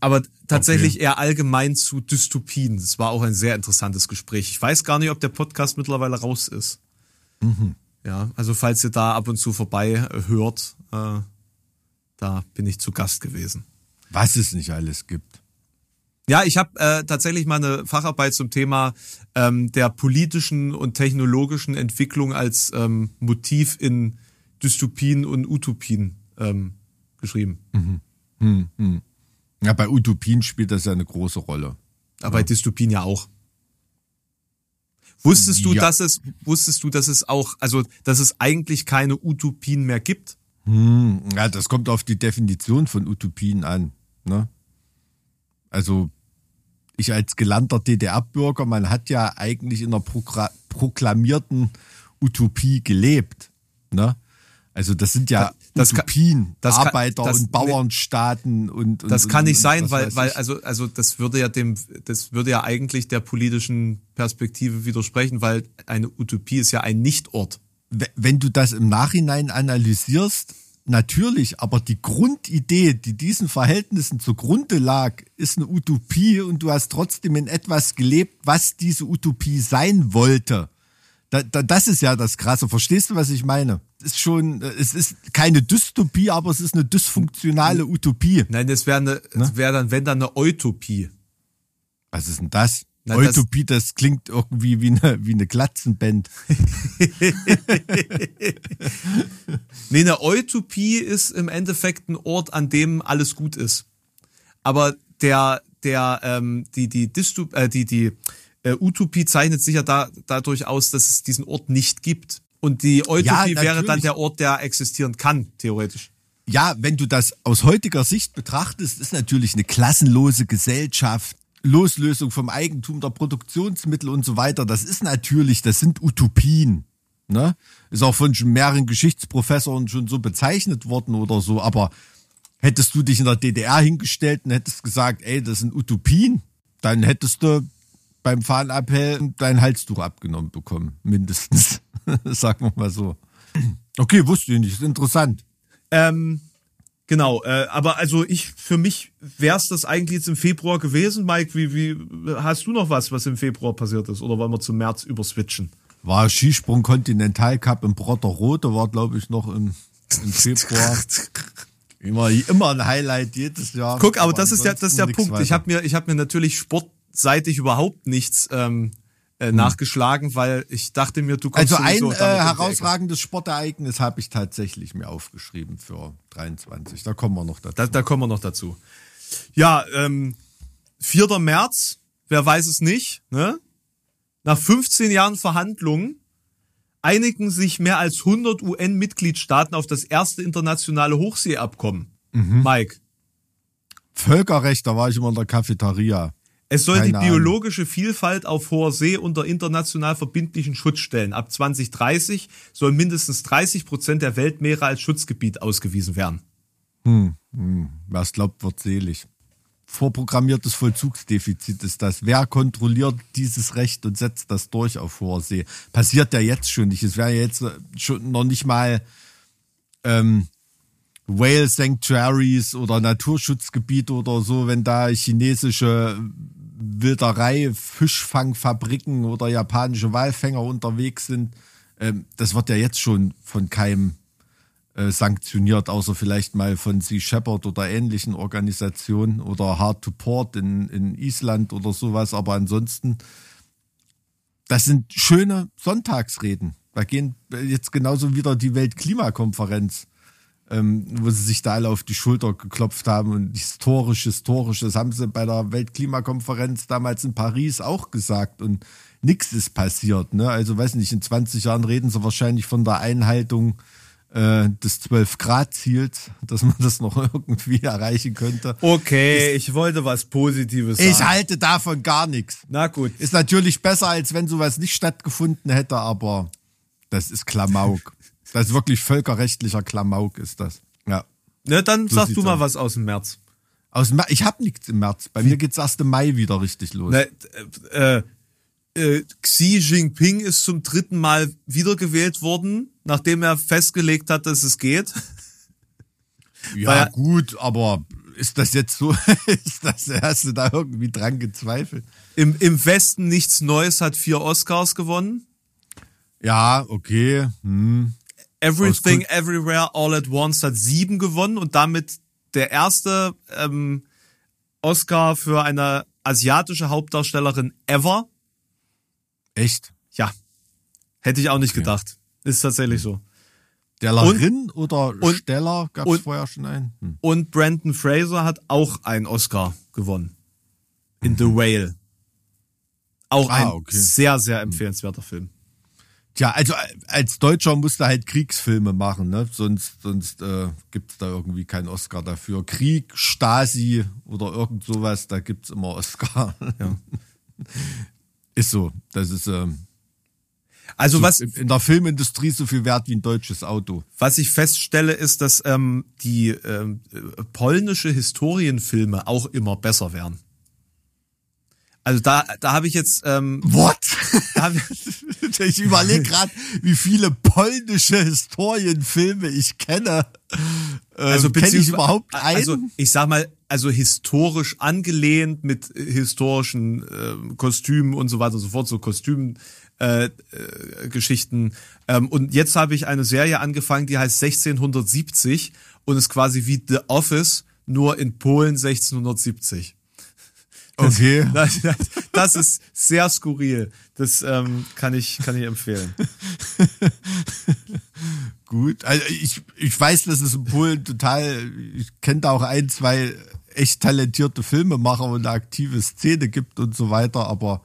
aber tatsächlich eher allgemein zu Dystopien. Das war auch ein sehr interessantes Gespräch. Ich weiß gar nicht, ob der Podcast mittlerweile raus ist. Mhm. Ja, also falls ihr da ab und zu vorbei äh, hört, äh, da bin ich zu Gast gewesen. Was es nicht alles gibt. Ja, ich habe äh, tatsächlich mal eine Facharbeit zum Thema ähm, der politischen und technologischen Entwicklung als ähm, Motiv in Dystopien und Utopien ähm, geschrieben. Ja, bei Utopien spielt das ja eine große Rolle. Aber bei Dystopien ja auch. Wusstest du, Ja. dass es, wusstest du, dass es auch, also, dass es eigentlich keine Utopien mehr gibt? Hm, ja, das kommt auf die Definition von Utopien an. Ne? Also ich als gelernter DDR-Bürger, man hat ja eigentlich in einer Progra proklamierten Utopie gelebt. Ne? Also das sind ja Das Utopien, das kann- Arbeiter- das- und Bauernstaaten und, und Das kann und, nicht und sein, weil, weil, also, also, das würde ja dem, das würde ja eigentlich der politischen Perspektive widersprechen, weil eine Utopie ist ja ein Nichtort. wenn du das im Nachhinein analysierst, natürlich, aber die Grundidee, die diesen Verhältnissen zugrunde lag, ist eine Utopie und du hast trotzdem in etwas gelebt, was diese Utopie sein wollte. Da, da, das ist ja das Krasse. Verstehst du, was ich meine? Es ist schon, äh, es ist keine Dystopie, aber es ist eine dysfunktionale Utopie. Nein, das wäre eine, das wäre dann, wenn dann eine Utopie. Was ist denn das? Na, das- Utopie, das, klingt irgendwie wie eine, wie eine Glatzenband. Nee, eine Utopie ist im Endeffekt ein Ort, an dem alles gut ist. Aber der, der, ähm, die, die, Dystop äh, die, die äh, Utopie zeichnet sich ja da, dadurch aus, dass es diesen Ort nicht gibt. Und die Utopie Ja, wäre dann der Ort, der existieren kann, theoretisch. Ja, wenn du das aus heutiger Sicht betrachtest, ist natürlich eine klassenlose Gesellschaft, Loslösung vom Eigentum der Produktionsmittel und so weiter. Das ist natürlich, das sind Utopien. Ne? Ist auch von schon mehreren Geschichtsprofessoren schon so bezeichnet worden oder so. Aber hättest du dich in der DDR hingestellt und hättest gesagt, ey, das sind Utopien, dann hättest du beim Fahnenappell dein Halstuch abgenommen bekommen, mindestens. Sagen wir mal so. Okay, wusste ich nicht, ist interessant. Ähm, genau, äh, aber also ich, für mich wäre es das eigentlich jetzt im Februar gewesen. Mike, wie, wie, hast du noch was, was im Februar passiert ist? Oder wollen wir zum März überswitchen? War Skisprung Continental Cup im Brotterrote, war glaube ich noch im, im Februar. Immer, immer ein Highlight jedes Jahr. Guck, aber das ist ja, das ist der Punkt. nichts Ich habe mir, ich habe mir natürlich sportseitig überhaupt nichts ähm, äh, nachgeschlagen, weil ich dachte mir, du kommst Also ein äh, herausragendes Sportereignis habe ich tatsächlich mir aufgeschrieben für 23. Da kommen wir noch dazu. Da, da kommen wir noch dazu. Ja, ähm, 4. März, wer weiß es nicht, ne? Nach 15 Jahren Verhandlungen einigen sich mehr als 100 UN-Mitgliedstaaten auf das erste internationale Hochseeabkommen. Mhm. Mike, Völkerrecht, da war ich immer in der Cafeteria. Es soll Keine die Ahnung. biologische Vielfalt auf hoher See unter international verbindlichen Schutz stellen. Ab 2030 sollen mindestens 30 Prozent der Weltmeere als Schutzgebiet ausgewiesen werden. Wer es glaubt, wird selig. Vorprogrammiertes Vollzugsdefizit ist das. Wer kontrolliert dieses Recht und setzt das durch auf hoher See? Passiert ja jetzt schon nicht. Es wäre ja jetzt schon noch nicht mal ähm, Whale Sanctuaries oder Naturschutzgebiete oder so, wenn da chinesische Wilderei, Fischfangfabriken oder japanische Walfänger unterwegs sind. Ähm, das wird ja jetzt schon von keinem äh, sanktioniert, außer vielleicht mal von Sea Shepherd oder ähnlichen Organisationen oder Hard to Port in, in Island oder sowas. Aber ansonsten, das sind schöne Sonntagsreden. Da gehen jetzt genauso wieder die Weltklimakonferenz, ähm, wo sie sich da alle auf die Schulter geklopft haben und historisch, historisch, das haben sie bei der Weltklimakonferenz damals in Paris auch gesagt und nichts ist passiert. Ne? Also weiß nicht, in 20 Jahren reden sie wahrscheinlich von der Einhaltung äh, des 12-Grad-Ziels, dass man das noch irgendwie erreichen könnte. Okay, ich wollte was Positives sagen. Ich halte davon gar nichts. Na gut. Ist natürlich besser, als wenn sowas nicht stattgefunden hätte, aber das ist Klamauk. Das ist wirklich völkerrechtlicher Klamauk, ist das. Ja. Ne, dann So sag sieht's du mal aus. was aus dem März. Aus dem Mer- ich habe nichts im März. Bei mir geht's erst im Mai wieder richtig los. Ne, äh, äh, Xi Jinping ist zum dritten Mal wiedergewählt worden, nachdem er festgelegt hat, dass es geht. ja, weil- gut, aber ist das jetzt so? ist das, hast du da irgendwie dran gezweifelt? Im, Im Westen nichts Neues hat vier Oscars gewonnen. Ja, okay. Hm. Everything, Everywhere, All at Once hat sieben gewonnen und damit der erste ähm, Oscar für eine asiatische Hauptdarstellerin ever. Echt? Ja, hätte ich auch nicht gedacht. Ist tatsächlich so. Stellerin oder und- Steller? Gab's und- vorher schon einen? Hm. Und Brandon Fraser hat auch einen Oscar gewonnen. In The Whale. Auch Ah, ein okay. sehr, sehr empfehlenswerter Film. Tja, also als Deutscher musst du halt Kriegsfilme machen, ne? Sonst, sonst äh, gibt's da irgendwie keinen Oscar dafür. Krieg, Stasi oder irgend sowas, da gibt's immer Oscar. Ja. Ist so. Das ist ähm, Also so was, in in der Filmindustrie so viel wert wie ein deutsches Auto. was ich feststelle, ist, dass ähm, die ähm, äh, polnische Historienfilme auch immer besser werden. Also da, da habe ich jetzt, ähm, What? ich, ich überlege gerade, wie viele polnische Historienfilme ich kenne. Ähm, also kenne ich überhaupt einen? Also ich sag mal, also historisch angelehnt mit historischen äh, Kostümen und so weiter und so fort, so Kostüm äh, äh, Geschichten. Ähm, und jetzt habe ich eine Serie angefangen, die heißt 1670 und ist quasi wie The Office, nur in Polen 1670. okay. Das, das, das ist sehr skurril. Das ähm, kann ich kann ich empfehlen. Gut. Also ich, ich weiß, dass es in Polen total, ich kenne da auch ein, zwei echt talentierte Filmemacher und eine aktive Szene gibt und so weiter, aber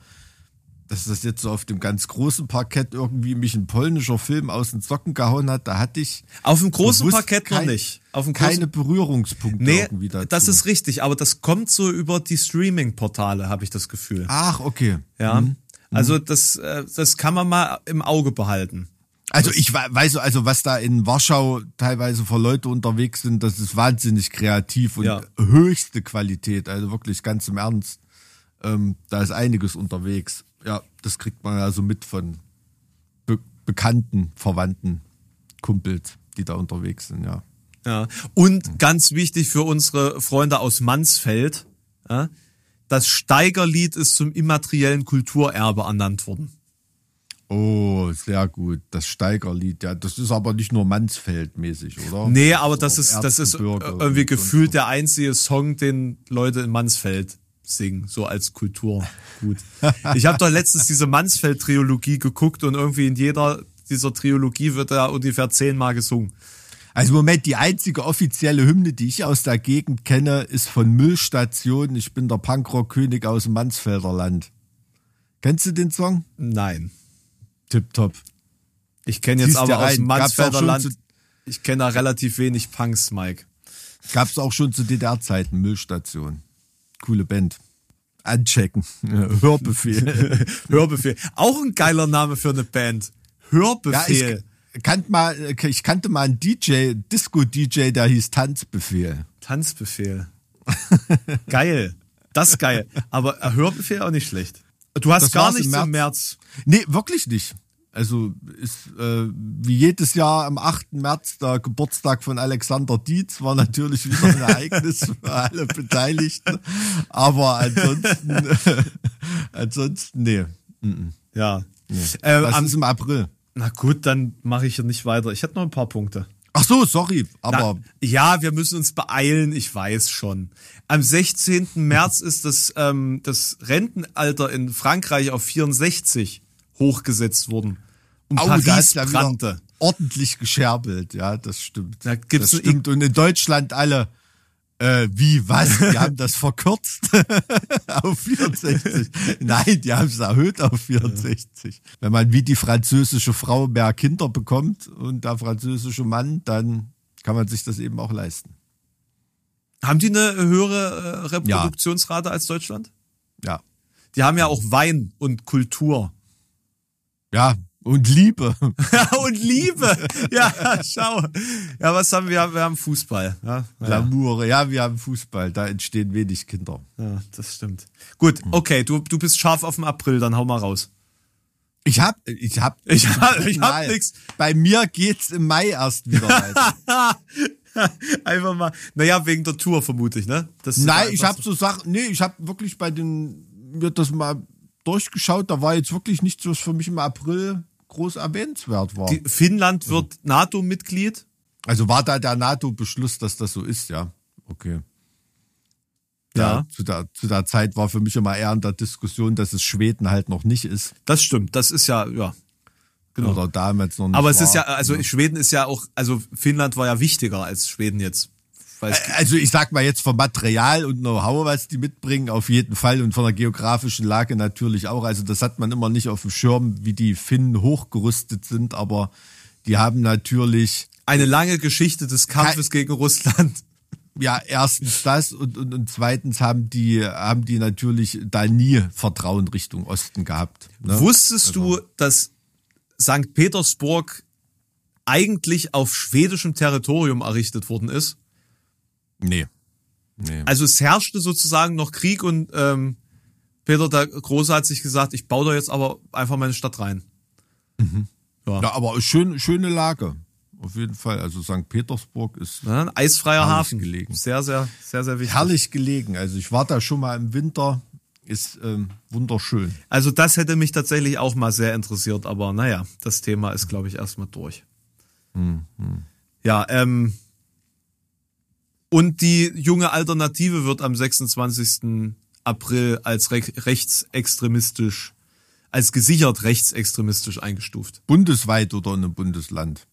dass das jetzt so auf dem ganz großen Parkett irgendwie mich ein polnischer Film aus den Socken gehauen hat, da hatte ich Auf dem großen Parkett noch kein- nicht. Auf dem keine Berührungspunkte Nee, irgendwie dazu. das ist richtig, aber das kommt so über die Streaming-Portale, habe ich das Gefühl. Ach, okay. Ja. Also das, äh, das kann man mal im Auge behalten. Also ich we- weiß, also was da in Warschau teilweise für Leute unterwegs sind, das ist wahnsinnig kreativ und Ja. höchste Qualität. Also wirklich ganz im Ernst. Ähm, da ist einiges unterwegs. Ja, das kriegt man ja so mit von be bekannten, verwandten Kumpels, die da unterwegs sind, ja. Ja. Und ganz wichtig für unsere Freunde aus Mansfeld, ja, das Steigerlied ist zum immateriellen Kulturerbe ernannt worden. Oh, sehr gut. Das Steigerlied, ja, das ist aber nicht nur Mansfeld-mäßig, oder? Nee, aber auch das ist, das ist irgendwie gefühlt der einzige Song, den Leute in Mansfeld singen, so als Kulturgut. Ich habe doch letztens diese Mansfeld-Triologie geguckt und irgendwie in jeder dieser Triologie wird da ungefähr zehnmal gesungen. Also Moment, die einzige offizielle Hymne, die ich aus der Gegend kenne, ist von Müllstation. Ich bin der Punkrock-König aus dem Mansfelder Land. Kennst du den Song? Nein. Tipptopp. Ich kenne jetzt aber aus dem Mansfelder Land, ich kenne da relativ wenig Punks, Mike. Gab's auch schon zu DDR-Zeiten, Müllstation. Coole Band. Anchecken. Hörbefehl. Hörbefehl. Auch ein geiler Name für eine Band. ja, Hörbefehl. ich, kannte mal, ich kannte mal einen DJ, Disco-DJ, der hieß Tanzbefehl. Tanzbefehl. geil. Das ist geil. Aber Hörbefehl auch nicht schlecht. Du hast Das gar nichts im im März. Nee, wirklich nicht. Also ist äh, wie jedes Jahr am 8. März der Geburtstag von Alexander Dietz war natürlich wieder ein Ereignis für alle Beteiligten. Aber ansonsten, ansonsten nee. Ja. nee. Äh, Was am, ist im April? na gut, dann mache ich hier nicht weiter. Ich hätte noch ein paar Punkte. Ach so, sorry, aber Na, ja, wir müssen uns beeilen, ich weiß schon. Am 16. März ist das, ähm, das Rentenalter in Frankreich auf 64 hochgesetzt worden. Und da Paris ja brannte. ordentlich gescherbelt. Ja, das stimmt. Da gibt's das stimmt. Und in Deutschland alle, äh, wie, was? Die haben das verkürzt auf 64. Nein, die haben es erhöht auf 64. Wenn man wie die französische Frau mehr Kinder bekommt und der französische Mann, dann kann man sich das eben auch leisten. Haben die eine höhere äh, Reproduktionsrate als Deutschland? Ja. Die haben ja auch Wein und Kultur. Ja, und Liebe. und Liebe. Ja, schau. Ja, was haben wir? Wir haben Fußball. Ja, ja. Glamour. Ja, wir haben Fußball. Da entstehen wenig Kinder. ja das stimmt. Gut, okay, du, du bist scharf auf den April, dann hau mal raus. Ich hab, ich hab, Ich hab- ich hab nix. Bei mir geht's im Mai erst wieder weiter. Einfach mal, naja, wegen der Tour vermute ich, ne? Das Nein, ich habe so Sachen, nee, ich habe wirklich bei den, mir das mal durchgeschaut, da war jetzt wirklich nichts, was für mich im April groß erwähnenswert war. Die, Finnland wird NATO-Mitglied. also war da der NATO-Beschluss, dass das so ist, ja. Okay. Ja, Ja. Zu, der, zu der Zeit war für mich immer eher in der Diskussion, dass es Schweden halt noch nicht ist. Das stimmt. Das ist ja, ja. Genau. Oder damals noch nicht Aber es war. ist ja, also Schweden ist ja auch, also Finnland war ja wichtiger als Schweden jetzt. Also ich sag mal jetzt vom Material und Know-how, was die mitbringen, auf jeden Fall und von der geografischen Lage natürlich auch. Also das hat man immer nicht auf dem Schirm, wie die Finnen hochgerüstet sind, aber die haben natürlich eine lange Geschichte des Kampfes gegen Russland. ja erstens das und, und, und zweitens haben die haben die natürlich da nie Vertrauen Richtung Osten gehabt. Ne? Wusstest du, dass St. Petersburg eigentlich auf schwedischem Territorium errichtet worden ist? Nee. Nee. Also es herrschte sozusagen noch Krieg und ähm, Peter der Große hat sich gesagt, ich baue da jetzt aber einfach meine Stadt rein. Ja. Ja, aber schön, schöne Lage. Auf jeden Fall. Also St. Petersburg ist Ja, ein eisfreier Hafen. gelegen. Sehr, sehr, sehr, sehr wichtig. herrlich gelegen. Also ich war da schon mal im Winter. Ist ähm, wunderschön. Also das hätte mich tatsächlich auch mal sehr interessiert, aber naja, das Thema ist, glaube ich, erstmal durch. Ja, ähm, und die junge Alternative wird am 26. April als re rechtsextremistisch, als gesichert rechtsextremistisch eingestuft. Bundesweit oder in einem Bundesland?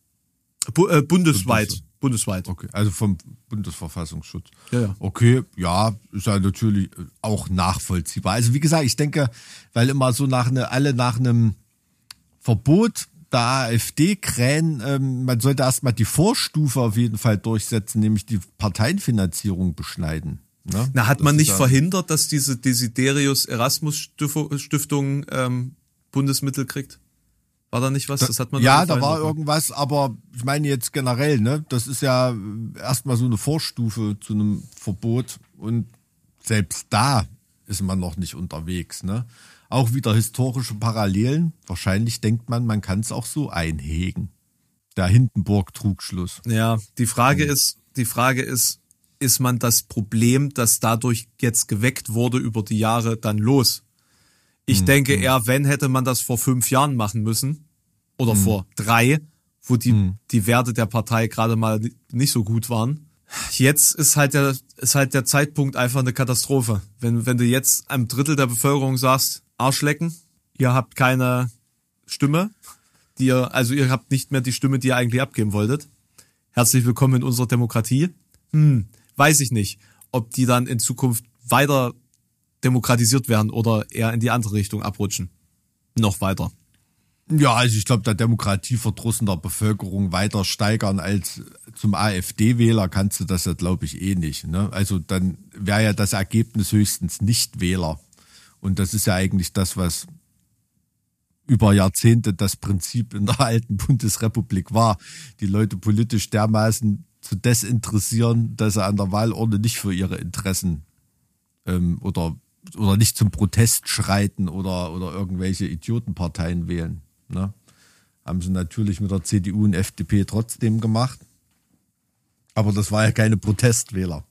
Bu äh, bundesweit. Bundes- Bundesweit. Okay, also vom Bundesverfassungsschutz. Ja, ja. Okay, ja, ist ja natürlich auch nachvollziehbar. Also wie gesagt, ich denke, weil immer so nach ne, alle nach einem Verbot der AfD krähen, ähm, man sollte erstmal die Vorstufe auf jeden Fall durchsetzen, nämlich die Parteienfinanzierung beschneiden. Ne? Na, hat Das man nicht verhindert, dass diese Desiderius Erasmus Stiftung ähm, Bundesmittel kriegt? War da nicht was? Das hat man ja, da war irgendwas, aber ich meine jetzt generell, ne? Das ist ja erstmal so eine Vorstufe zu einem Verbot und selbst da ist man noch nicht unterwegs, ne? Auch wieder historische Parallelen. Wahrscheinlich denkt man, man kann es auch so einhegen. Der Hindenburg-Trugschluss. Ja, die Frage Hm. ist, die Frage ist, ist man das Problem, das dadurch jetzt geweckt wurde über die Jahre, dann los? Ich Hm, denke eher, wenn hätte man das vor fünf Jahren machen müssen oder Hm. vor drei, wo die, die Werte der Partei gerade mal nicht so gut waren. Jetzt ist halt der, ist halt der Zeitpunkt einfach eine Katastrophe. Wenn, wenn du jetzt einem Drittel der Bevölkerung sagst, Arschlecken, ihr habt keine Stimme, die ihr, also ihr habt nicht mehr die Stimme, die ihr eigentlich abgeben wolltet. Herzlich willkommen in unserer Demokratie. Hm, weiß ich nicht, ob die dann in Zukunft weiter demokratisiert werden oder eher in die andere Richtung abrutschen. Noch weiter. Ja, also ich glaube, der Demokratieverdrussen der Bevölkerung weiter steigern als zum AfD-Wähler kannst du das ja, glaube ich, eh nicht. Ne? Also dann wäre ja das Ergebnis höchstens Nicht-Wähler. Und das ist ja eigentlich das, was über Jahrzehnte das Prinzip in der alten Bundesrepublik war, die Leute politisch dermaßen zu desinteressieren, dass sie an der Wahlurne nicht für ihre Interessen ähm, oder, oder nicht zum Protest schreiten oder, oder irgendwelche Idiotenparteien wählen. Ne? Haben sie natürlich mit der CDU und FDP trotzdem gemacht. Aber das war ja keine Protestwähler.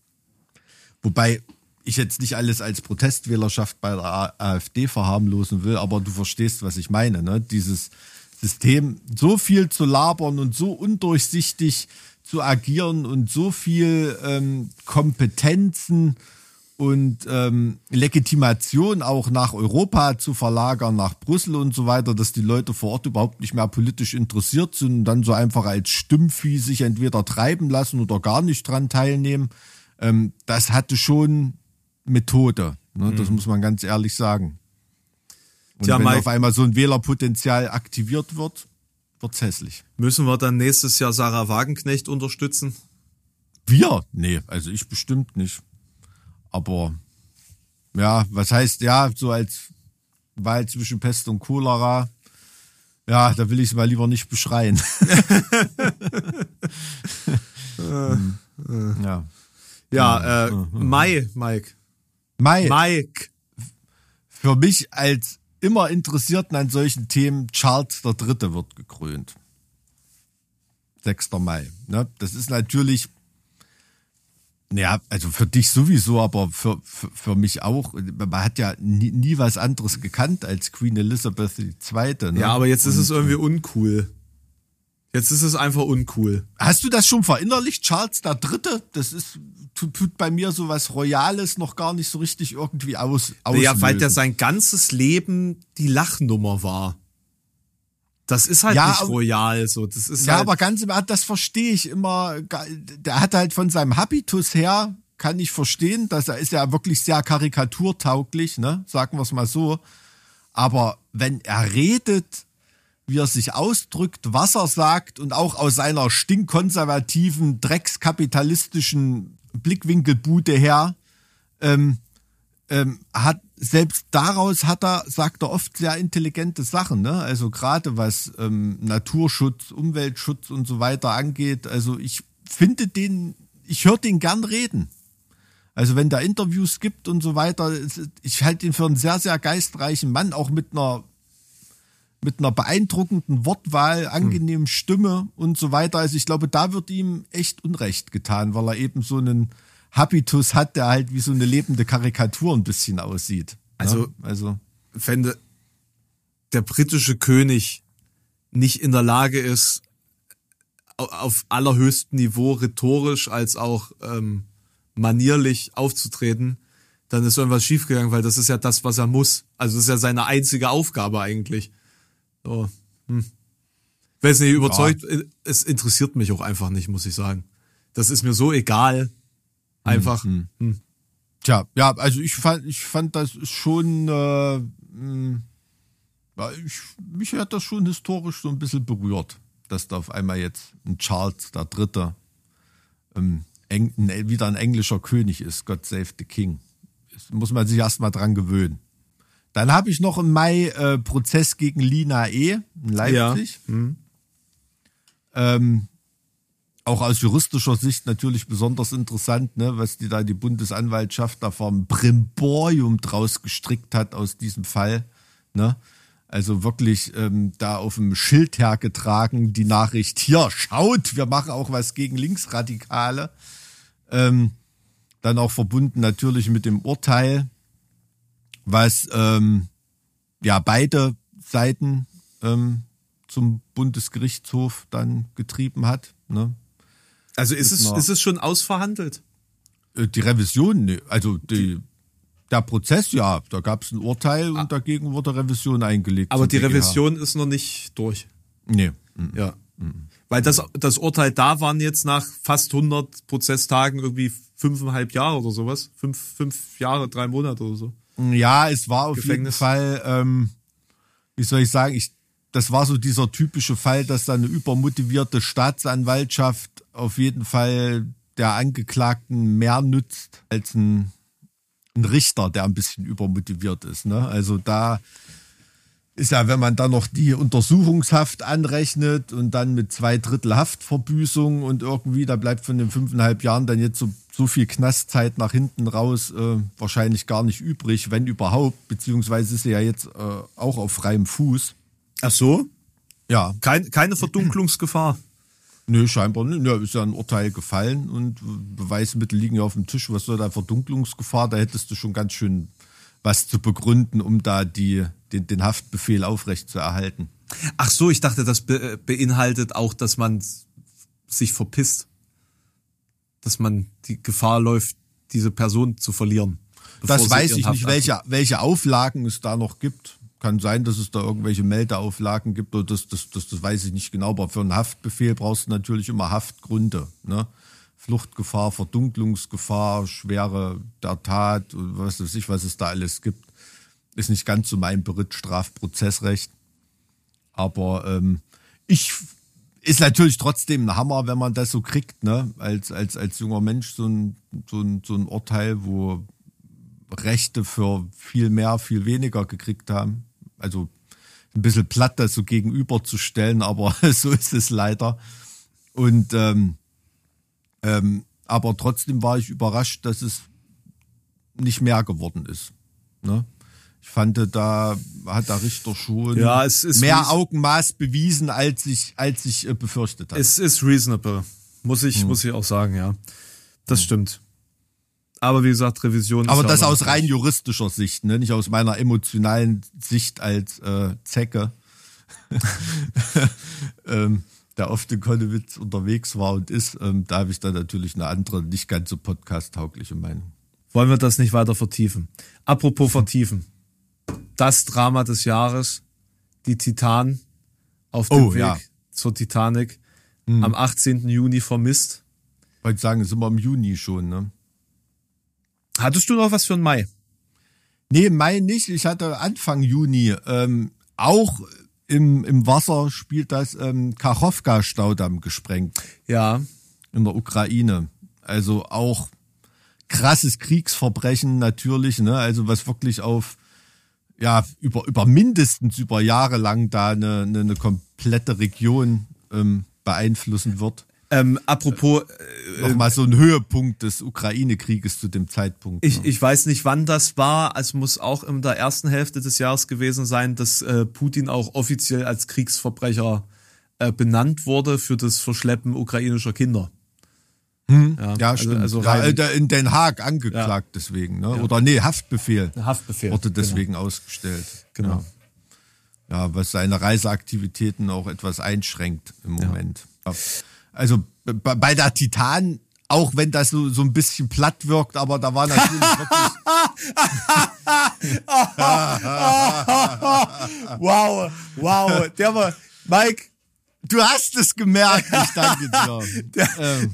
Wobei ich jetzt nicht alles als Protestwählerschaft bei der AfD verharmlosen will, aber du verstehst, was ich meine. Ne? Dieses System so viel zu labern und so undurchsichtig zu agieren und so viel ähm, Kompetenzen und ähm, Legitimation auch nach Europa zu verlagern, nach Brüssel und so weiter, dass die Leute vor Ort überhaupt nicht mehr politisch interessiert sind und dann so einfach als Stimmvieh sich entweder treiben lassen oder gar nicht dran teilnehmen. Ähm, das hatte schon Methode. Ne? Das muss man ganz ehrlich sagen. Und Tja, wenn Mike- auf einmal so ein Wählerpotenzial aktiviert wird, wird's hässlich. Müssen wir dann nächstes Jahr Sarah Wagenknecht unterstützen? Wir? Nee, also ich bestimmt nicht. Aber ja, was heißt, ja, so als Wahl zwischen Pest und Cholera, ja, da will ich es mal lieber nicht beschreien. Hm, ja. Ja, äh, Mai, Mike. Mai, Mike. für mich als immer Interessierten an solchen Themen, Charles der Dritte wird gekrönt. 6. Mai. Ne? Das ist natürlich, ja, also für dich sowieso, aber für, für, für mich auch. Man hat ja nie, nie was anderes gekannt als Queen Elizabeth II. Ne? Ja, aber jetzt ist Und, es irgendwie uncool. Jetzt ist es einfach uncool. Hast du das schon verinnerlicht, Charles der Dritte? Das ist, tut, bei mir so was Royales noch gar nicht so richtig irgendwie aus. Ja, weil der auslösen. sein ganzes Leben die Lachnummer war. Das ist halt Ja, nicht royal, so. Das ist Ja, halt, aber ganz im Ernst, das verstehe ich immer. Der hat halt von seinem Habitus her, kann ich verstehen, dass er ist ja wirklich sehr karikaturtauglich, ne? Sagen wir es mal so. Aber wenn er redet, wie er sich ausdrückt, was er sagt und auch aus seiner stinkkonservativen, dreckskapitalistischen Blickwinkelbude her, ähm, ähm, hat selbst daraus hat er, sagt er oft sehr intelligente Sachen, ne? Also gerade was ähm, Naturschutz, Umweltschutz und so weiter angeht. Also ich finde den, ich höre den gern reden. Also wenn da Interviews gibt und so weiter, ich halte ihn für einen sehr, sehr geistreichen Mann, auch mit einer mit einer beeindruckenden Wortwahl, angenehmen Stimme und so weiter. Also ich glaube, da wird ihm echt Unrecht getan, weil er eben so einen Habitus hat, der halt wie so eine lebende Karikatur ein bisschen aussieht. Also, ne? also wenn de, der britische König nicht in der Lage ist, auf allerhöchstem Niveau rhetorisch als auch ähm, manierlich aufzutreten, dann ist irgendwas schiefgegangen, weil das ist ja das, was er muss. Also das ist ja seine einzige Aufgabe eigentlich. So, hm. Weiß nicht, überzeugt, ja. es interessiert mich auch einfach nicht, muss ich sagen. Das ist mir so egal. Einfach. Mhm. Hm. Tja, ja, also ich fand, ich fand das schon, äh, hm, ja, ich, mich hat das schon historisch so ein bisschen berührt, dass da auf einmal jetzt ein Charles der Dritte ähm, eng, wieder ein englischer König ist. God save the King. Das muss man sich erstmal dran gewöhnen. Dann habe ich noch im Mai äh, Prozess gegen Lina E. in Leipzig. Ja. Mhm. Ähm, auch aus juristischer Sicht natürlich besonders interessant, ne, was die da die Bundesanwaltschaft da vom Brimborium draus gestrickt hat aus diesem Fall. Ne? Also wirklich ähm, da auf dem Schild hergetragen, die Nachricht, hier, schaut, wir machen auch was gegen Linksradikale. Ähm, dann auch verbunden natürlich mit dem Urteil was ähm, ja beide Seiten ähm, zum Bundesgerichtshof dann getrieben hat. Ne? Also ist es, ist es schon ausverhandelt? Äh, die Revision, ne, also die, der Prozess, ja, da gab es ein Urteil und ah. dagegen wurde Revision eingelegt. Aber die Revision ist noch nicht durch. Nee. Ja. Mhm. Weil das, das Urteil da waren jetzt nach fast 100 Prozesstagen irgendwie fünfeinhalb Jahre oder sowas. Fünf, fünf Jahre, drei Monate oder so. Ja, es war auf Gefängnis. jeden Fall, ähm, wie soll ich sagen, ich, das war so dieser typische Fall, dass da eine übermotivierte Staatsanwaltschaft auf jeden Fall der Angeklagten mehr nützt als ein, ein Richter, der ein bisschen übermotiviert ist. Ne? Also da ist ja, wenn man dann noch die Untersuchungshaft anrechnet und dann mit zwei Drittel Haftverbüßung und irgendwie, da bleibt von den fünfeinhalb Jahren dann jetzt so, so viel Knastzeit nach hinten raus äh, wahrscheinlich gar nicht übrig, wenn überhaupt, beziehungsweise ist sie ja jetzt äh, auch auf freiem Fuß. Ach so? Ja. Kein, keine Verdunklungsgefahr. Nö, scheinbar nicht. Ja, ist ja ein Urteil gefallen und Beweismittel liegen ja auf dem Tisch. Was soll da Verdunklungsgefahr? Da hättest du schon ganz schön was zu begründen, um da die, den, den Haftbefehl aufrecht zu erhalten. Ach so, ich dachte, das be beinhaltet auch, dass man sich verpisst. Dass man die Gefahr läuft, diese Person zu verlieren. Das weiß ich nicht, welche, welche Auflagen es da noch gibt. Kann sein, dass es da irgendwelche Meldeauflagen gibt, oder das, das, das, das weiß ich nicht genau. Aber für einen Haftbefehl brauchst du natürlich immer Haftgründe. Ne? Fluchtgefahr, Verdunklungsgefahr, Schwere der Tat, was weiß ich, was es da alles gibt. Ist nicht ganz so mein Beritt Strafprozessrecht. Aber ähm, ich ist natürlich trotzdem ein Hammer, wenn man das so kriegt, ne? Als, als, als junger Mensch so ein, so, ein, so ein Urteil, wo Rechte für viel mehr, viel weniger gekriegt haben. Also ein bisschen platt, das so gegenüberzustellen, aber so ist es leider. Und ähm, ähm, aber trotzdem war ich überrascht, dass es nicht mehr geworden ist. Ne? Ich fand, da hat der Richter schon ja, mehr Augenmaß bewiesen, als ich, als ich äh, befürchtet habe. Es ist reasonable, muss ich, hm. muss ich auch sagen, ja. Das hm. stimmt. Aber wie gesagt, Revision. Aber das aus rein juristischer Sicht, ne? nicht aus meiner emotionalen Sicht als äh, Zecke. ähm, der oft in Konnewitz unterwegs war und ist, ähm, da habe ich dann natürlich eine andere, nicht ganz so podcast-taugliche Meinung. Wollen wir das nicht weiter vertiefen? Apropos vertiefen. Das Drama des Jahres, die Titan auf dem oh, Weg ja. zur Titanic, hm. am 18. Juni vermisst. Ich wollte sagen, sind wir im Juni schon, ne? Hattest du noch was für den Mai? Nee, Mai nicht. Ich hatte Anfang Juni ähm, auch im, im Wasser spielt das ähm, Kachowka-Staudamm gesprengt. Ja. In der Ukraine. Also auch krasses Kriegsverbrechen natürlich, ne? Also was wirklich auf ja über über mindestens über Jahre lang da eine, eine, eine komplette Region ähm, beeinflussen wird. Ähm, apropos, äh, nochmal so ein Höhepunkt des Ukraine-Krieges zu dem Zeitpunkt. Ich, ne? ich weiß nicht, wann das war. Es muss auch in der ersten Hälfte des Jahres gewesen sein, dass äh, Putin auch offiziell als Kriegsverbrecher äh, benannt wurde für das Verschleppen ukrainischer Kinder. Hm, ja, ja, also, stimmt. Also ja, äh, in Den Haag angeklagt ja. deswegen, ne? Oder nee, Haftbefehl. Haftbefehl. Wurde genau. deswegen genau. ausgestellt. Genau. Ja. was seine Reiseaktivitäten auch etwas einschränkt im Moment. Also bei der Titan, auch wenn das so, so ein bisschen platt wirkt, aber da war natürlich wirklich. wow, wow, der war, Mike, Du hast es gemerkt, ich danke dir. ähm.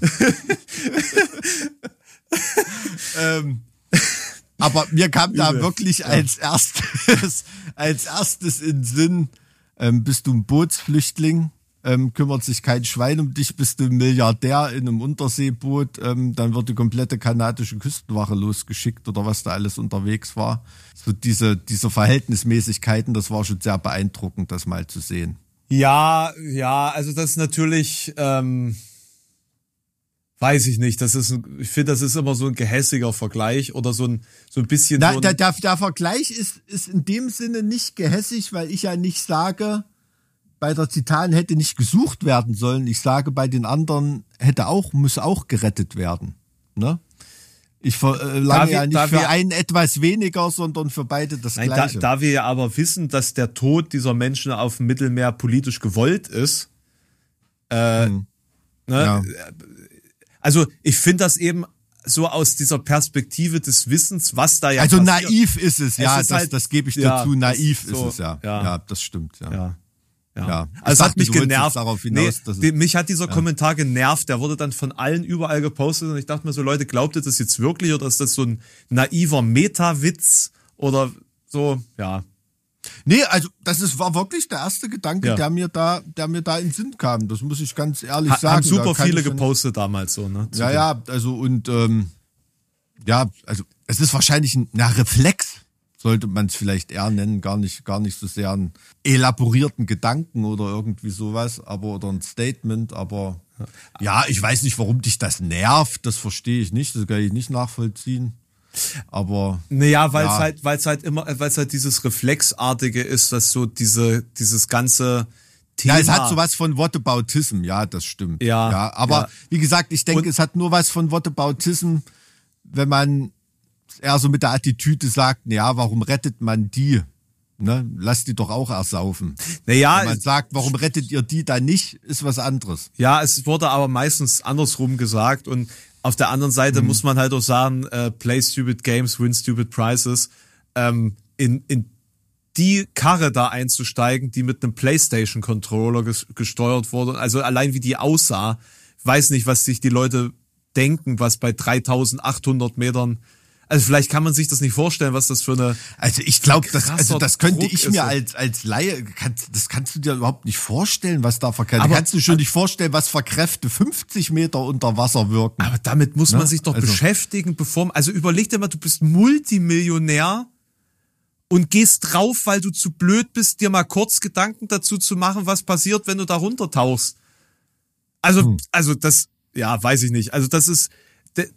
ähm, aber mir kam da wirklich ja. als erstes, als erstes in Sinn, ähm, bist du ein Bootsflüchtling, ähm, kümmert sich kein Schwein um dich, bist du ein Milliardär in einem Unterseeboot, ähm, dann wird die komplette kanadische Küstenwache losgeschickt oder was da alles unterwegs war. So diese, diese Verhältnismäßigkeiten, das war schon sehr beeindruckend, das mal zu sehen. Ja, ja, also das ist natürlich, ähm, weiß ich nicht. Das ist, ich finde, das ist immer so ein gehässiger Vergleich oder so ein, so ein bisschen. Na, so ein der, der, der Vergleich ist, ist in dem Sinne nicht gehässig, weil ich ja nicht sage, bei der Titan hätte nicht gesucht werden sollen. Ich sage, bei den anderen hätte auch, muss auch gerettet werden. Ne? Ich verlange äh, ja nicht für wir, einen etwas weniger, sondern für beide das nein, Gleiche. Da, da wir ja aber wissen, dass der Tod dieser Menschen auf dem Mittelmeer politisch gewollt ist, äh, hm. ne, ja. also ich finde das eben so aus dieser Perspektive des Wissens, was da ja Also passiert. naiv ist es, ja, es das, halt, das gebe ich ja, dazu, naiv so, ist es, ja. ja. Ja, das stimmt, ja. Ja. Ja. Also es hat mich genervt. Hinaus, nee, mich hat dieser ja. Kommentar genervt. Der wurde dann von allen überall gepostet und ich dachte mir so, Leute, glaubt ihr das jetzt wirklich oder ist das so ein naiver Meta-Witz oder so? Ja. Nee, also das ist, war wirklich der erste Gedanke, ja. der mir da, der mir da in den Sinn kam. Das muss ich ganz ehrlich ha, sagen. Haben super viele gepostet damals so, ne? Ja, ja, also und ähm, ja, also es ist wahrscheinlich ein na, Reflex sollte man es vielleicht eher nennen, gar nicht, gar nicht so sehr einen elaborierten Gedanken oder irgendwie sowas, aber oder ein Statement, aber ja, ich weiß nicht, warum dich das nervt, das verstehe ich nicht, das kann ich nicht nachvollziehen. Aber. Naja, weil es ja. halt, weil es halt immer, weil es halt dieses Reflexartige ist, dass so diese, dieses ganze Thema. Ja, es hat sowas von Whataboutism, ja, das stimmt. Ja. ja aber ja. wie gesagt, ich denke, Und es hat nur was von Whataboutism, wenn man er so mit der Attitüde sagt, ja, warum rettet man die? Ne? Lass die doch auch ersaufen. Naja, Wenn man sagt, warum rettet ihr die dann nicht, ist was anderes. Ja, es wurde aber meistens andersrum gesagt und auf der anderen Seite mhm. muss man halt auch sagen, äh, play stupid games, win stupid prizes. Ähm, in, in die Karre da einzusteigen, die mit einem PlayStation-Controller gesteuert wurde, also allein wie die aussah, weiß nicht, was sich die Leute denken, was bei 3800 Metern also vielleicht kann man sich das nicht vorstellen, was das für eine. Also ich glaube, das, also das könnte Druck ich mir als als Laie, das kannst du dir überhaupt nicht vorstellen, was da verkehrt. Kannst du schon nicht vorstellen, was für Kräfte 50 Meter unter Wasser wirken. Aber damit muss man ne? sich doch also. beschäftigen, bevor. Also überleg dir mal, du bist Multimillionär und gehst drauf, weil du zu blöd bist, dir mal kurz Gedanken dazu zu machen, was passiert, wenn du da runtertauchst. Also, hm. also das, ja, weiß ich nicht. Also das ist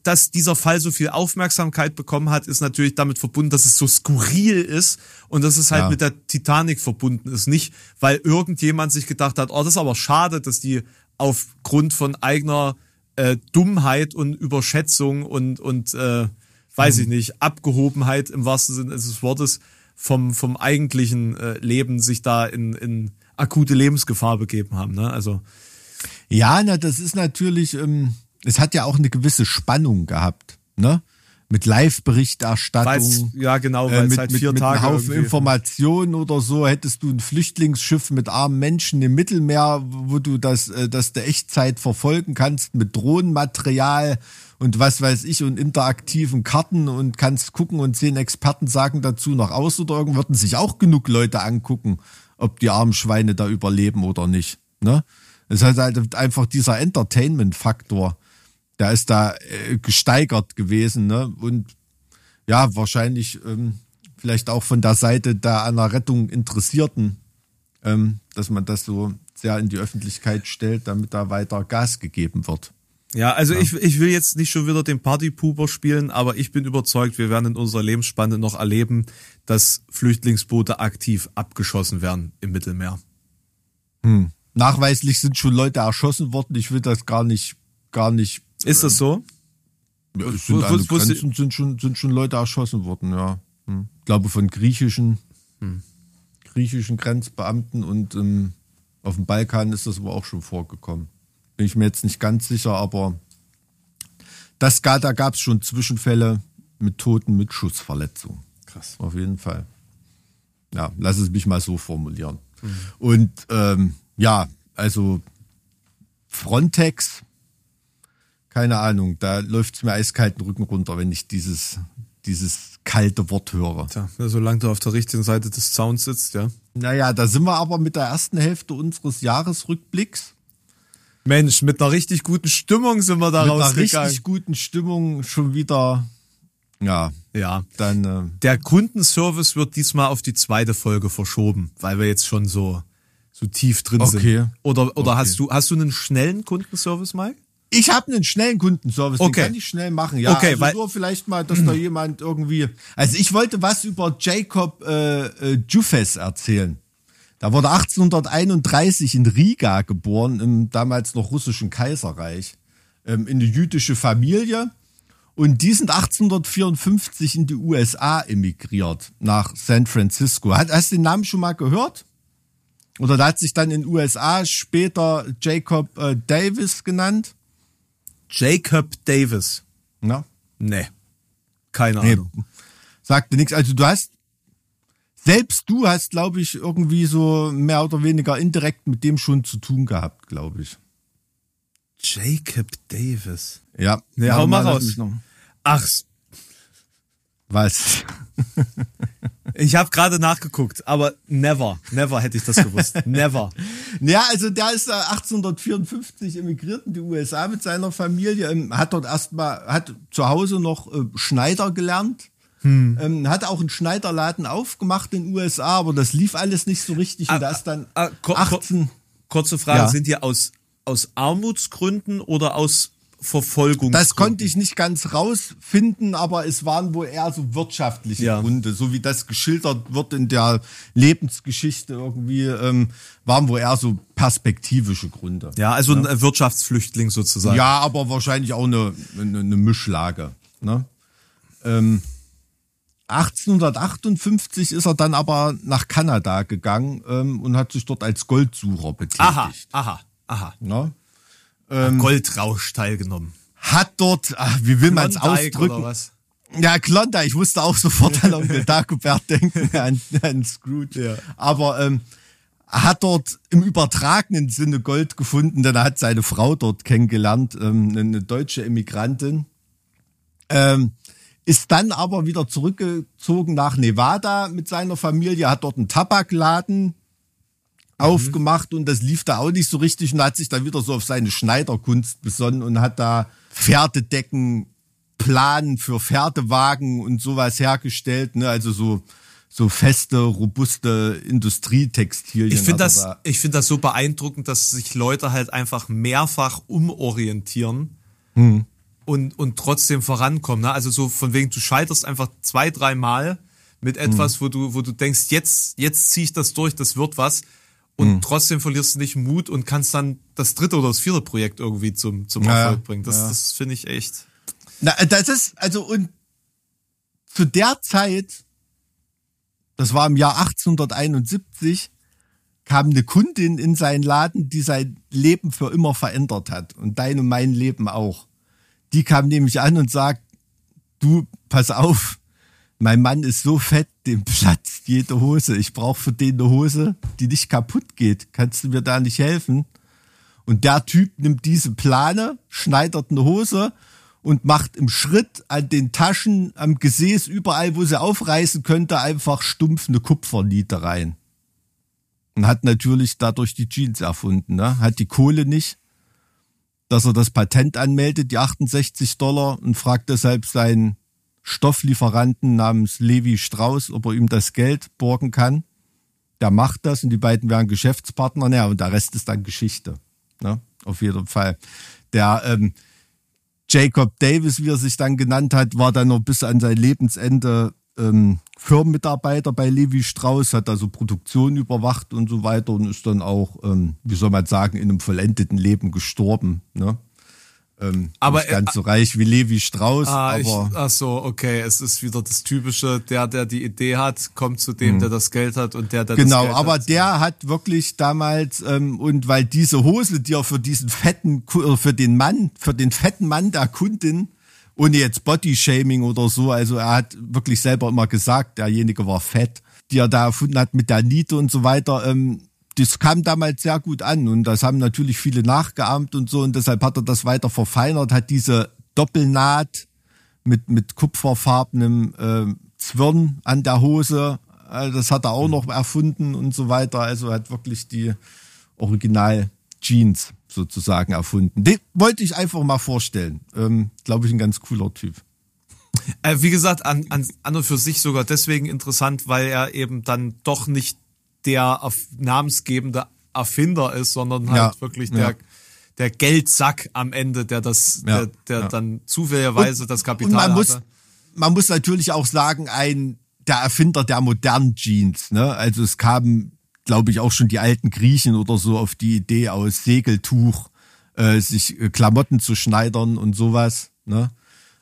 dass dieser Fall so viel Aufmerksamkeit bekommen hat, ist natürlich damit verbunden, dass es so skurril ist und dass es halt ja. mit der Titanic verbunden ist. Nicht, weil irgendjemand sich gedacht hat, oh, das ist aber schade, dass die aufgrund von eigener äh, Dummheit und Überschätzung und, und äh, weiß mhm. ich nicht, Abgehobenheit im wahrsten Sinne des Wortes vom, vom eigentlichen äh, Leben sich da in, in akute Lebensgefahr begeben haben. Ne? Also ja, na, das ist natürlich. Ähm es hat ja auch eine gewisse Spannung gehabt, ne? Mit Live-Berichterstattung. Ja, genau, weil äh, mit, halt vier mit, Tage. Mit einem Haufen Informationen oder so hättest du ein Flüchtlingsschiff mit armen Menschen im Mittelmeer, wo du das, äh, das der Echtzeit verfolgen kannst mit Drohnenmaterial und was weiß ich und interaktiven Karten und kannst gucken und zehn Experten sagen dazu noch aus oder irgend würden sich auch genug Leute angucken, ob die armen Schweine da überleben oder nicht. Ne? Es hat halt einfach dieser Entertainment-Faktor der ist da äh, gesteigert gewesen. Ne? Und ja, wahrscheinlich ähm, vielleicht auch von der Seite der an der Rettung Interessierten, ähm, dass man das so sehr in die Öffentlichkeit stellt, damit da weiter Gas gegeben wird. Ja, also Ich, ich will jetzt nicht schon wieder den Partypooper spielen, aber ich bin überzeugt, wir werden in unserer Lebensspanne noch erleben, dass Flüchtlingsboote aktiv abgeschossen werden im Mittelmeer. Hm. Nachweislich sind schon Leute erschossen worden. Ich will das gar nicht, gar nicht. Ist das so? Ja, es sind, an Grenzen sind schon, sind schon Leute erschossen worden, ja. Hm. Ich glaube von griechischen, hm. griechischen Grenzbeamten und ähm, auf dem Balkan ist das aber auch schon vorgekommen. Bin ich mir jetzt nicht ganz sicher, aber das, da gab es schon Zwischenfälle mit Toten mit Schussverletzungen. Krass. Auf jeden Fall. Ja, lass es mich mal so formulieren. Mhm. Und ähm, ja, also Frontex, keine Ahnung, da läuft es mir eiskalten Rücken runter, wenn ich dieses, dieses kalte Wort höre. Tja, solange du auf der richtigen Seite des Zauns sitzt, ja. Naja, da sind wir aber mit der ersten Hälfte unseres Jahresrückblicks. Mensch, mit einer richtig guten Stimmung sind wir da mit rausgegangen. Mit einer richtig guten Stimmung schon wieder. Ja. Ja. Dann. Äh, Der Kundenservice wird diesmal auf die zweite Folge verschoben, weil wir jetzt schon so so tief drin okay. sind. Oder oder okay. hast du hast du einen schnellen Kundenservice, Mike? Ich habe einen schnellen Kundenservice, okay. den kann ich schnell machen. Ja, okay, also weil, nur vielleicht mal, dass da jemand irgendwie. Also ich wollte was über Jacob äh, äh, Jufes erzählen. Da wurde 1831 in Riga geboren, im damals noch russischen Kaiserreich, ähm, in eine jüdische Familie. Und die sind 1854 in die USA emigriert, nach San Francisco. hast du den Namen schon mal gehört? Oder da hat sich dann in den USA später Jacob äh, Davis genannt. Jacob Davis. Na? Nee. Keine Ahnung. Nee, sagte nichts. Also du hast selbst du hast, glaube ich, irgendwie so mehr oder weniger indirekt mit dem schon zu tun gehabt, glaube ich. Jacob Davis. Ja. Nee, hau mal raus. Ach. Was? ich habe gerade nachgeguckt, aber never, never hätte ich das gewusst. Never. Ja, also der ist 1854 emigriert in die USA mit seiner Familie, ähm, hat dort erstmal, hat zu Hause noch äh, Schneider gelernt hm. Ähm, hat auch einen Schneiderladen aufgemacht in den USA, aber das lief alles nicht so richtig. Und ah, das dann ah, 18. Kurze Frage, ja. sind die aus, aus Armutsgründen oder aus Verfolgung? Das konnte ich nicht ganz rausfinden, aber es waren wohl eher so wirtschaftliche ja. Gründe, so wie das geschildert wird in der Lebensgeschichte irgendwie, ähm, waren wohl eher so perspektivische Gründe. Ja, also ein Wirtschaftsflüchtling sozusagen. Ja, aber wahrscheinlich auch eine, eine, eine Mischlage. Ne? Ähm, 1858 ist er dann aber nach Kanada gegangen ähm, und hat sich dort als Goldsucher betätigt. Aha, aha, aha. Ja? Ähm, Goldrausch teilgenommen. Hat dort, ach, wie will man es ausdrücken? Ja, Klondike. Ich musste auch sofort an Onkel Dagobert denken, an, an Scrooge. Ja. Aber ähm, hat dort im übertragenen Sinne Gold gefunden, denn er hat seine Frau dort kennengelernt, ähm, eine deutsche Emigrantin. Ähm, ist dann aber wieder zurückgezogen nach Nevada mit seiner Familie, hat dort einen Tabakladen mhm. aufgemacht und das lief da auch nicht so richtig und hat sich dann wieder so auf seine Schneiderkunst besonnen und hat da Pferdedecken, Planen für Pferdewagen und sowas hergestellt, ne? also so so feste, robuste Industrietextilien. Ich finde das, da ich finde das so beeindruckend, dass sich Leute halt einfach mehrfach umorientieren. Hm und, und trotzdem vorankommen. Ne? Also so von wegen, du scheiterst einfach zwei, dreimal mit etwas, mhm. wo du, wo du denkst, jetzt, jetzt ziehe ich das durch, das wird was. Und mhm. trotzdem verlierst du nicht Mut und kannst dann das dritte oder das vierte Projekt irgendwie zum, zum ja, Erfolg bringen. Das, ja. das finde ich echt. Na, das ist, also, und zu der Zeit, das war im Jahr 1871, kam eine Kundin in seinen Laden, die sein Leben für immer verändert hat. Und dein und mein Leben auch. Die kam nämlich an und sagt, du, pass auf, mein Mann ist so fett, dem platzt jede Hose. Ich brauche für den eine Hose, die nicht kaputt geht. Kannst du mir da nicht helfen? Und der Typ nimmt diese Plane, schneidert eine Hose und macht im Schritt an den Taschen, am Gesäß, überall, wo sie aufreißen könnte, einfach stumpf eine Kupferniete rein. Und hat natürlich dadurch die Jeans erfunden, ne? Hat die Kohle nicht, dass er das Patent anmeldet, die 68 Dollar, und fragt deshalb seinen Stofflieferanten namens Levi Strauss, ob er ihm das Geld borgen kann. Der macht das und die beiden wären Geschäftspartner, naja, und der Rest ist dann Geschichte. Ne? Auf jeden Fall. Der ähm, Jacob Davis, wie er sich dann genannt hat, war dann noch bis an sein Lebensende ähm, Firmenmitarbeiter bei Levi Strauss, hat also Produktion überwacht und so weiter und ist dann auch, ähm, wie soll man sagen, in einem vollendeten Leben gestorben. Ne? Ähm, Aber nicht ganz er- so reich wie Levi Strauss, Ah, ich, aber ach so, okay. Es ist wieder das typische, der, der die Idee hat, kommt zu dem, der das Geld hat und der, der das Genau, Geld aber hat. der hat wirklich damals ähm, und weil diese Hose, die er für diesen fetten, äh, für den Mann, für den fetten Mann der Kundin, ohne jetzt Bodyshaming oder so, also er hat wirklich selber immer gesagt, derjenige war fett, die er da erfunden hat mit der Niete und so weiter. Ähm, das kam damals sehr gut an und das haben natürlich viele nachgeahmt und so und deshalb hat er das weiter verfeinert, hat diese Doppelnaht mit, mit kupferfarbenem äh, Zwirn an der Hose. Äh, das hat er auch noch erfunden und so weiter. Also er hat wirklich die Original Jeans sozusagen erfunden. Den wollte ich einfach mal vorstellen. Ähm, Glaube ich, ein ganz cooler Typ. Äh, wie gesagt, an, an, an und für sich sogar deswegen interessant, weil er eben dann doch nicht der namensgebende Erfinder ist, sondern halt Ja, wirklich ja. der, der Geldsack am Ende, der das, Ja, der, der dann zufälligerweise das Kapital und man muss, hatte. man muss natürlich auch sagen, ein der Erfinder der modernen Jeans. Ne? Also es kamen, glaube ich, auch schon die alten Griechen oder so auf die Idee aus Segeltuch äh, sich äh, Klamotten zu schneidern und sowas. Ne?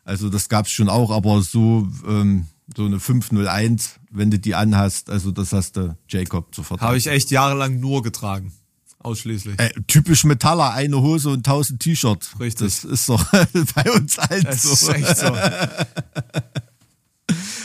Also das gab's schon auch, aber so ähm, so eine 501, wenn du die anhast, also das hast du Jacob zu vertrauen. Habe ich echt jahrelang nur getragen. Ausschließlich. Äh, typisch Metaller, eine Hose und 1000 T-Shirts. Richtig. Das ist doch bei uns halt Es so. ist echt so.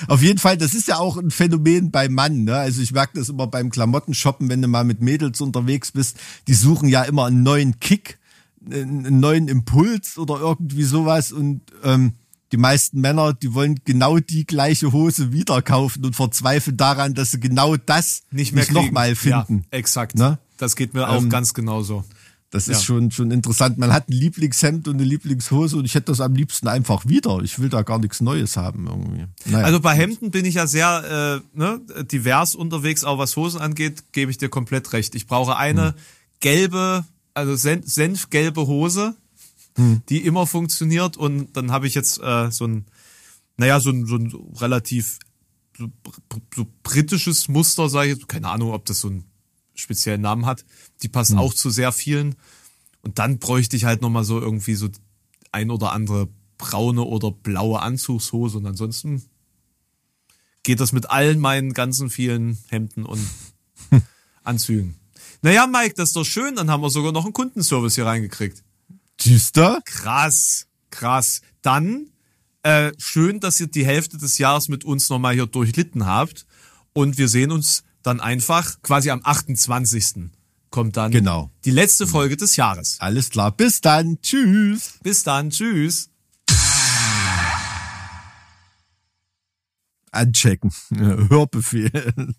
Auf jeden Fall, das ist ja auch ein Phänomen beim Mann. Ne? Also ich merke das immer beim Klamottenshoppen, wenn du mal mit Mädels unterwegs bist, die suchen ja immer einen neuen Kick, einen einen neuen Impuls oder irgendwie sowas. Und ähm, die meisten Männer, die wollen genau die gleiche Hose wieder kaufen und verzweifeln daran, dass sie genau das Nicht mehr kriegen. nochmal finden. Ja, exakt. Ne? Das geht mir auch Ähm, ganz genauso. Das Ja. ist schon, schon interessant. Man hat ein Lieblingshemd und eine Lieblingshose und ich hätte das am liebsten einfach wieder. Ich will da gar nichts Neues haben irgendwie. Naja. Also bei Hemden bin ich ja sehr äh, ne, divers unterwegs, auch was Hosen angeht, gebe ich dir komplett recht. Ich brauche eine gelbe, also sen senfgelbe Hose, die immer funktioniert und dann habe ich jetzt äh, so ein, naja, so ein, so ein relativ so, so britisches Muster, sage ich jetzt, keine Ahnung, ob das so einen speziellen Namen hat. Die passen auch zu sehr vielen. Und dann bräuchte ich halt nochmal so irgendwie so ein oder andere braune oder blaue Anzugshose und ansonsten geht das mit allen meinen ganzen vielen Hemden und Anzügen. Naja, Mike, das ist doch schön, dann haben wir sogar noch einen Kundenservice hier reingekriegt. Düster? Krass, krass. Dann äh, schön, dass ihr die Hälfte des Jahres mit uns nochmal hier durchlitten habt. Und wir sehen uns dann einfach quasi am 28. kommt dann Genau. die letzte Folge des Jahres. Alles klar. Bis dann. Tschüss. Bis dann, tschüss. Anchecken. Hörbefehl.